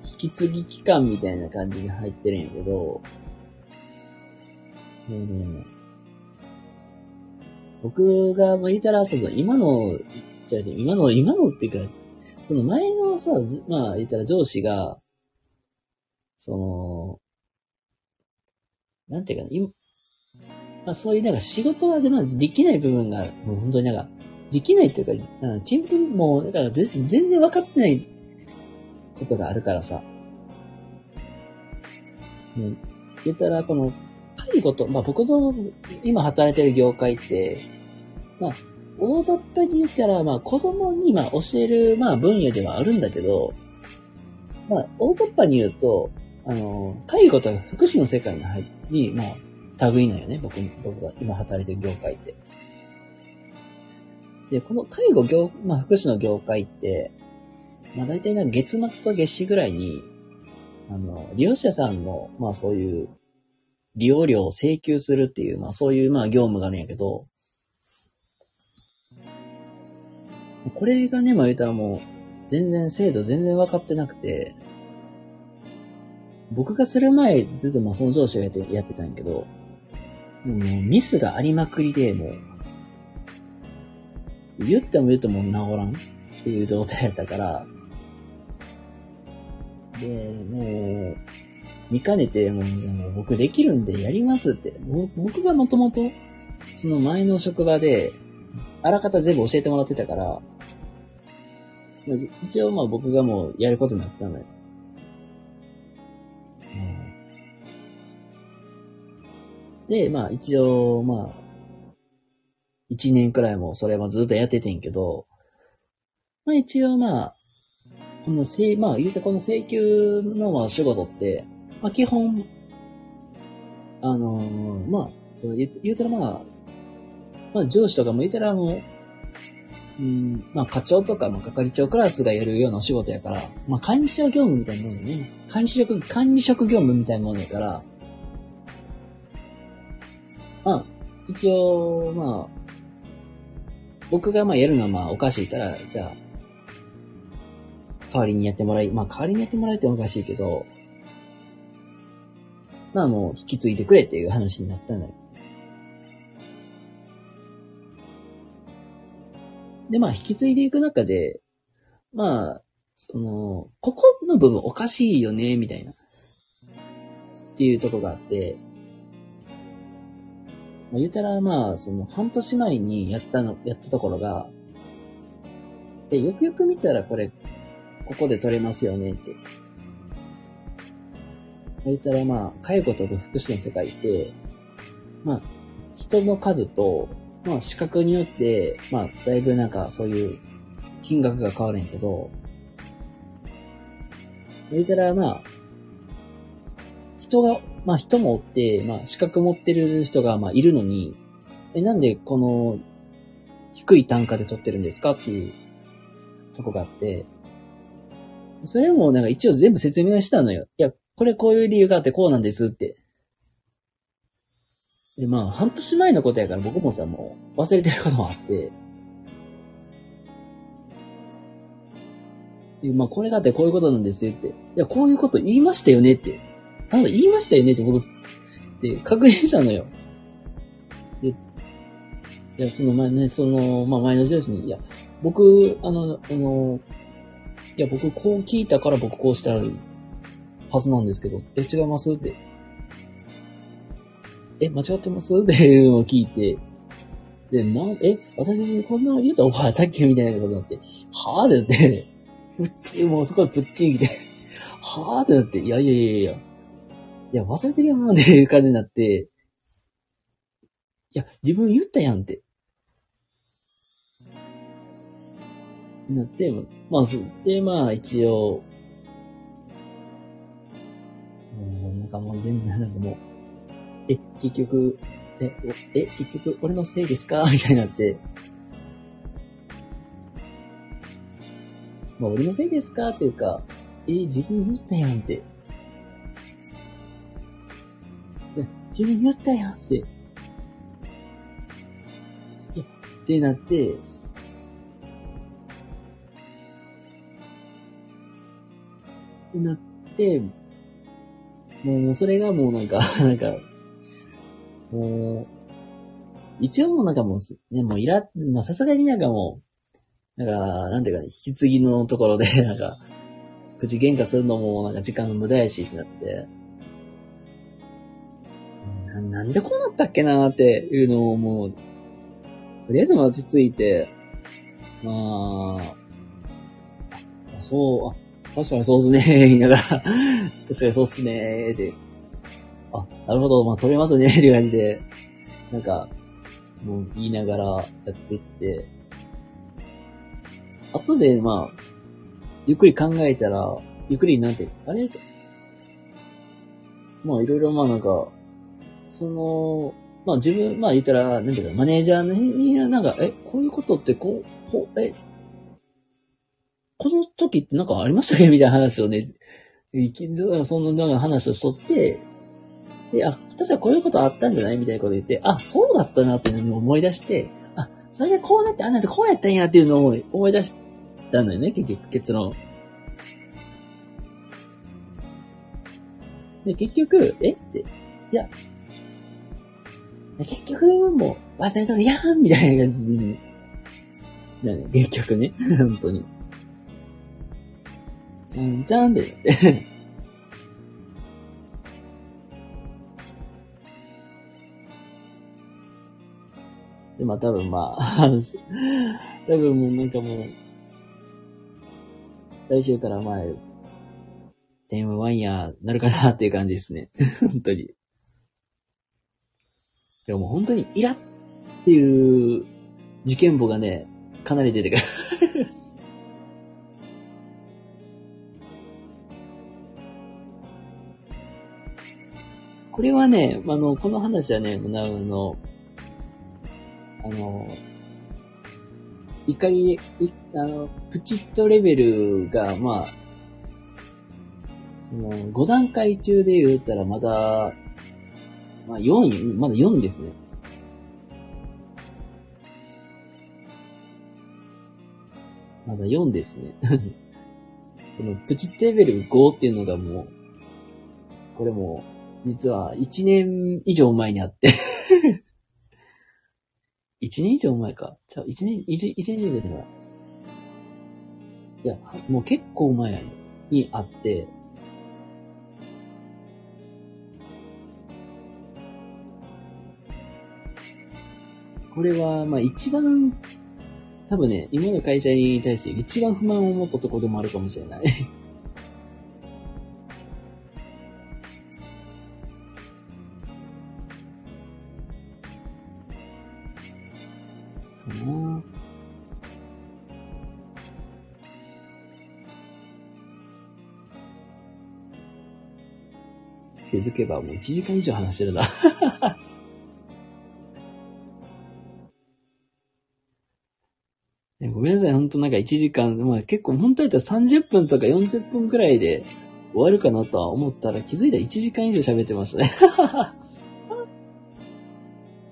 引き継ぎ期間みたいな感じに入ってるんやけど、もうね、僕が、まあ、言ったら、その、今の、じゃあ今の、今のっていうか、その前のさ、まあ、言ったら上司が、その、なんていうかな、今、まあそういうなんか仕事はで,、まあ、できない部分が、もう本当になんか、できないっていうか、うん、ちんぷんもう、だから全然分かってないことがあるからさ。うん、言ったら、この、介護と、まあ僕の今働いてる業界って、まあ、大雑把に言ったら、まあ子供にまあ教える、まあ分野ではあるんだけど、まあ大雑把に言うと、あの、介護と福祉の世界に入り、まあ、類なんよね、僕、僕が今働いてる業界って。で、この介護業、まあ福祉の業界って、まあ大体な月末と月始ぐらいに、あの、利用者さんの、まあそういう利用料を請求するっていう、まあそういうまあ業務があるんやけど、これがね、まあ言うたらもう、全然制度全然分かってなくて、僕がする前、ずっとまあその上司がやってやってたんやけど、もうミスがありまくりで、もう、言っても言っても治らんっていう状態やったから、で、もう、見かねて、もう、じゃもう僕できるんでやりますって。僕がもともと、その前の職場で、あらかた全部教えてもらってたから、一応まあ僕がもうやることになったのよ。で、まあ一応、まあ、一年くらいもそれはずっとやっててんけど、まあ一応まあ、この請、まあ言うてこの請求のまあ仕事って、まあ基本、あのー、まあ、そう言うたらまあ、まあ上司とかも言うたらもう、うん、まあ課長とか、まあ係長クラスがやるようなお仕事やから、まあ管理者業務みたいなもんだね。管理職、管理職業務みたいなもんやから、まあ、一応、まあ、僕がまあやるのはまあおかしいから、じゃあ、代わりにやってもらい、まあ代わりにやってもらえておかしいけど、まあもう引き継いでくれっていう話になったのよ。で、まあ引き継いでいく中で、まあ、その、ここの部分おかしいよね、みたいな。っていうとこがあって、まあ、言うたらまあ、その半年前にやったの、やったところが、え、よくよく見たらこれ、ここで取れますよねって。言ったらまあ、介護とか福祉の世界って、まあ、人の数と、まあ、資格によって、まあ、だいぶなんかそういう金額が変わるんやけど、言ったらまあ、人がまあ人もおって、まあ資格持ってる人がまあいるのに、え、なんでこの低い単価で取ってるんですかっていうとこがあって、それもなんか一応全部説明したのよ。いや、これこういう理由があってこうなんですって。で、まあ半年前のことやから僕もさ、もう忘れてることもあって、でまあこれがあってこういうことなんですって。いや、こういうこと言いましたよねって。なんか言いましたよねって僕、で、確認したのよ。で、いや、その前ね、その、まあ前の上司に、いや、僕、あの、あの、いや、僕こう聞いたから僕こうしたらはずなんですけど、え、違います？って。え、間違ってます？っていうのを聞いて、で、な、え、私こんな言うた覚えたっけ？みたいなことになって、はぁってなって、プッチ、もうそこでプッチン来て、はぁってなって、いやいやいやいや、いや、忘れてるやんっていう感じになって、いや、自分言ったやんって。なって、まあ、そで、まあ、一応、かもう全然、なんかもう、え、結局、え、え、結局、俺のせいですか？みたいになって、まあ、俺のせいですか？っていうか、え、自分言ったやんって。自分言ったやんって。ってなって、ってなって、もうそれがもうなんか、なんか、もう、一応もうなんかもう、ね、もういら、まあさすがになんかもう、なんか、なんていうかね、引き継ぎのところで、なんか、口喧嘩するのもなんか時間の無駄やしってなって、な、なんでこうなったっけなーっていうのをもう、とりあえず落ち着いて、ま、あそう、あ、確かにそうっすね、言いながら、確かにそうっすね、で、あ、なるほど、まあ取れますね、っていう感じで、なんか、もう言いながらやってきて、後で、まあ、ゆっくり考えたら、ゆっくりなんていう、あれ？まあいろいろまあなんか、その、まあ自分、まあ言ったら、なんていうか、マネージャーに、なんか、え、こういうことってこう、こう、え、この時ってなんかありましたっけ？みたいな話をね、いきそんな話をしとって、で、あ、確かこういうことあったんじゃない？みたいなこと言って、あ、そうだったなっていうのを思い出して、あ、それでこうなって、あんなってこうやったんやっていうのを思い出したのよね、結局、結論。で、結局、え？って、いや、結局、もう、忘れとるやん！みたいな感じに、ね、結局ね、本当に。じゃんじゃんで、で、まあ多分まあ、多分もうなんかもう、来週から前、電話ワイヤーなるかなっていう感じですね。本当に。でも本当にイラっていう事件簿がね、かなり出てくるこれはね、あの、この話はね、あの、あの、怒り、い、あの、プチッとレベルが、まあ、その、5段階中で言ったらまだ、まあ4、まだ4ですね。まだ4ですね。このプチットレベル5っていうのがもう、これも、実は1年以上前にあって 1年以上前か。じゃあ、1年、1, 1年以上では。いや、もう結構前。にあって、これは、まあ一番、多分ね、今の会社に対して一番不満を持ったところでもあるかもしれない。気づけばもう1時間以上話してるなごめんなさい、ほんとなんか1時間、まあ結構本当だったら30分とか40分くらいで終わるかなとは思ったら気づいたら1時間以上喋ってましたね。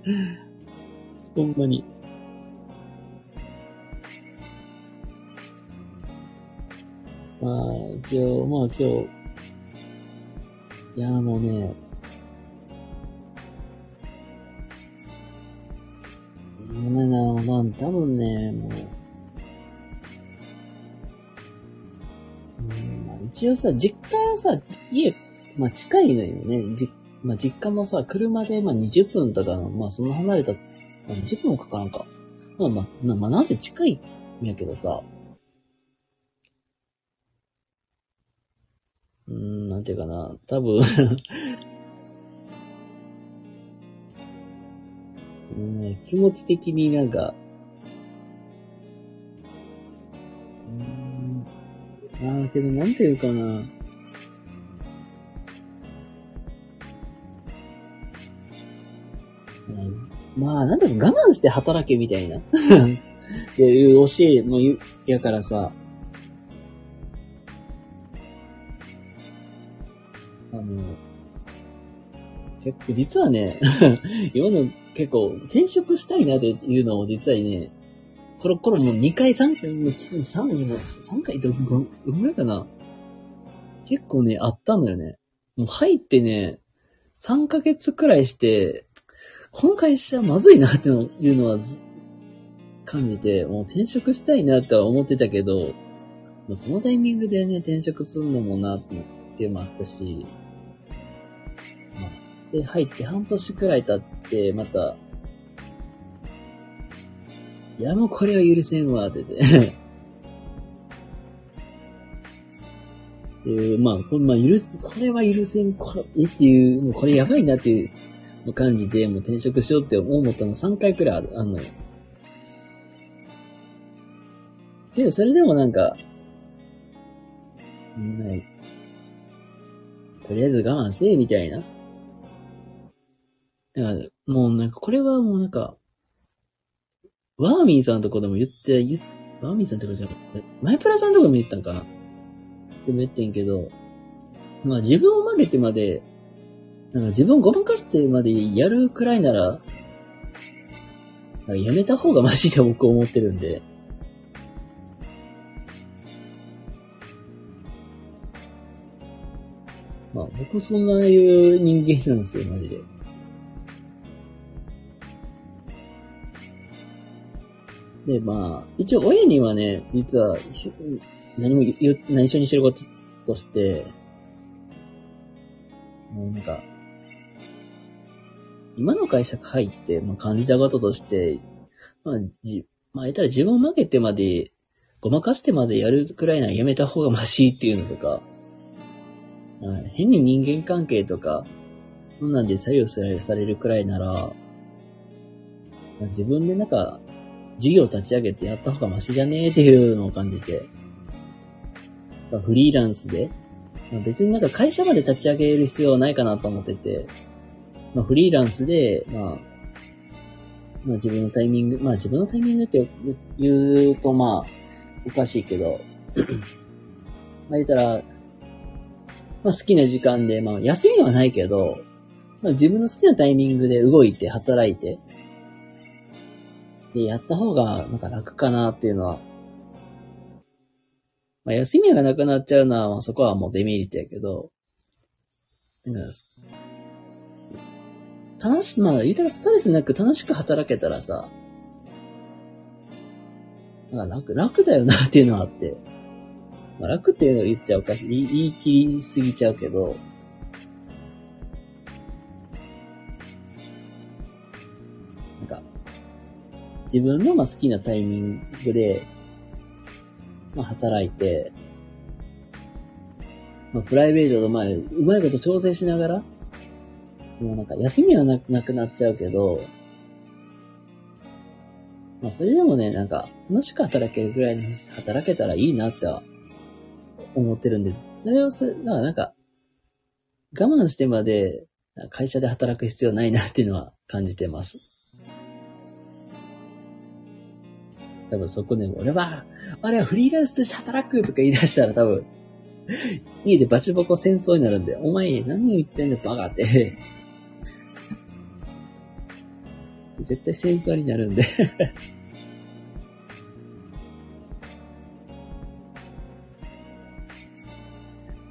ほんまに。まあ、一応、まあ今日、いやもうね、もうね、な、な、多分ね、もう、うん一応さ、実家はさ、家、まあ近いのよね。じ、まあ実家もさ、車でまあ20分とか、まあそんな離れた、まあ20分もかからんか。まあまあ、まあ、まあ、なんせ近いんやけどさ、うーん、なんていうかな、多分。うん、気持ち的になんか、うん。ああ、けどなんていうかな。うん、まあ、なんだろう、我慢して働けみたいな。っていう教えもやからさ、結構、実はね、今の結構転職したいなっていうのを実はね、コロコロもう2回、3回、もう3回、も3回ど、んぐらいかな結構ね、あったのよね。もう入ってね、3ヶ月くらいして、この会社まずいなっていうのは感じて、もう転職したいなとは思ってたけど、このタイミングでね、転職するのもなってもあったし、で、入って半年くらい経って、また、いや、もうこれは許せんわ、って言ってっていう、まあ、これ、まあ、許す、これは許せん、これ、っていう、もうこれやばいなっていう感じで、もう転職しようって思ったの3回くらいある、あの、けど、それでもなんか、ない。とりあえず我慢せえ、みたいな。だから、もうなんか、これはもうなんか、ワーミーさんとこでも言って、言ワーミーさんってこじゃなマイプラさんとこも言ったんかな？でも言ってんけど、まあ自分を曲げてまで、なんか自分をごまかしてまでやるくらいなら、やめた方がマシで僕思ってるんで。まあ僕そんないう人間なんですよ、マジで。で、まあ、一応親にはね、実は、何も言う、内緒にしてることとして、もうなんか、今の会社入って、まあ、感じたこととして、まあ、じ、まあ、言ったら自分を負けてまで、ごまかしてまでやるくらいならやめた方がマシっていうのとか、はい、変に人間関係とか、そんなんで左右されるくらいなら、自分でなんか、事業立ち上げてやった方がマシじゃねえっていうのを感じて、フリーランスで、まあ、別になんか会社まで立ち上げる必要はないかなと思ってて、まあ、フリーランスで、まあ、まあ自分のタイミング、まあ自分のタイミングって言うとまあ、おかしいけど、まあ言ったら、まあ好きな時間で、まあ休みはないけど、まあ自分の好きなタイミングで動いて働いて、で、やった方がなんか楽かなっていうのは。まあ、休みがなくなっちゃうのは、そこはもうデメリットやけど、なんか、楽し、まあ、言うたらストレスなく楽しく働けたらさ、まあ楽、楽だよなっていうのはあって、まあ、楽っていうのを言っちゃうかし、言い切りすぎちゃうけど、自分のまあ好きなタイミングで、まあ、働いて、まあ、プライベートとまあ、うまいこと調整しながら、もうなんか休みはなくなっちゃうけど、まあそれでもね、なんか楽しく働けるぐらいに働けたらいいなっては思ってるんで、それをす、だからなんか、我慢してまで会社で働く必要ないなっていうのは感じてます。多分そこでも、俺は、俺はフリーランスとして働くとか言い出したら多分、家でバチボコ戦争になるんで、お前何を言ってんだバカって絶対戦争になるんで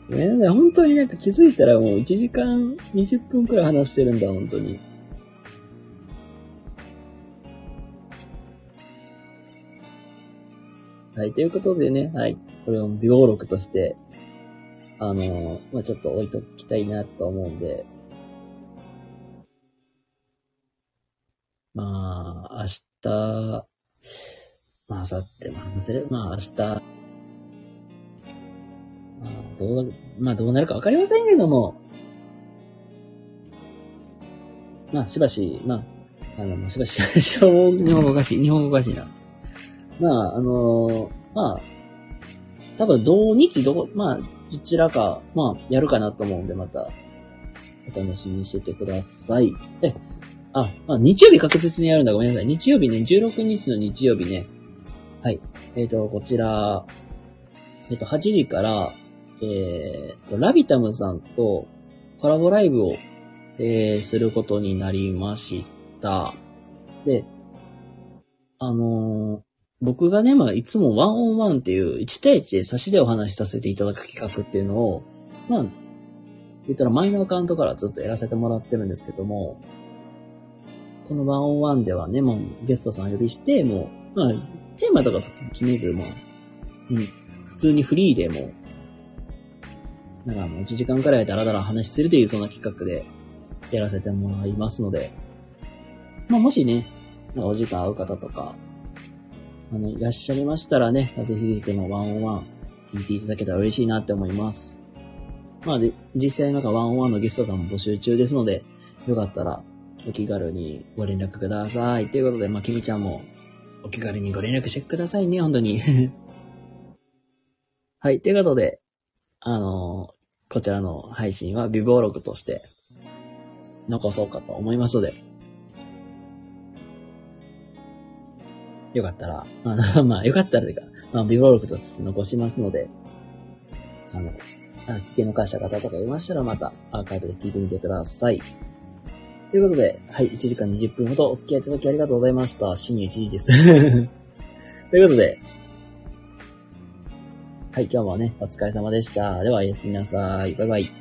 ごめんなさい。本当になんか気づいたらもう1時間20分くらい話してるんだ、本当に。はい、ということでね、はい、これを微暴録として、あのー、まあ、ちょっと置いときたいなと思うんで、まあ、明日、まあ、明後日も話せる。まあ、明日、まあ、どう、まあ、どうなるかわかりませんけども、まあ、しばし、まあ、あの、しばし、日本語おかしい、日本語おかしいな。まあ、あのー、まあ、多分同日どこ、まあ、どちらか、まあ、やるかなと思うんで、また、お楽しみにしててください。で、あ、まあ、日曜日確実にやるんだ。ごめんなさい。日曜日ね、16日の日曜日ね。はい。えっ、ー、と、こちら、えっ、ー、と、8時から、えっ、ー、と、ラビタムさんとコラボライブを、えー、することになりました。で、あの僕がね、まあ、いつもワンオンワンっていう1対1で差しでお話しさせていただく企画っていうのを、まあ、言ったらマイナーアカウントからずっとやらせてもらってるんですけども、このワンオンワンではね、もうゲストさん呼びして、もう、まあ、テーマとか決めず、もう、うん、普通にフリーでも、なんかもう1時間くらいダラダラ話しするというそんな企画で、やらせてもらいますので、まあ、もしね、お時間合う方とか、あの、いらっしゃいましたらね、ぜひぜひのワンオンワン聞いていただけたら嬉しいなって思います。まあで、実際なんかワンオンワンのゲストさんも募集中ですので、よかったらお気軽にご連絡ください。ということで、まあ、きみちゃんもお気軽にご連絡してくださいね、本当に。はい、ということで、あのー、こちらの配信は微暴録として残そうかと思いますので、よかったら、あの、まあ、よかったらというか、まあ、微暴録として残しますので、あの、あ聞き逃した方とかいましたらまたアーカイブで聞いてみてください。ということで、はい、1時間20分ほどお付き合いいただきありがとうございました。深夜1時です。ということで、はい、今日もね、お疲れ様でした。では、おやすみなさい。バイバイ。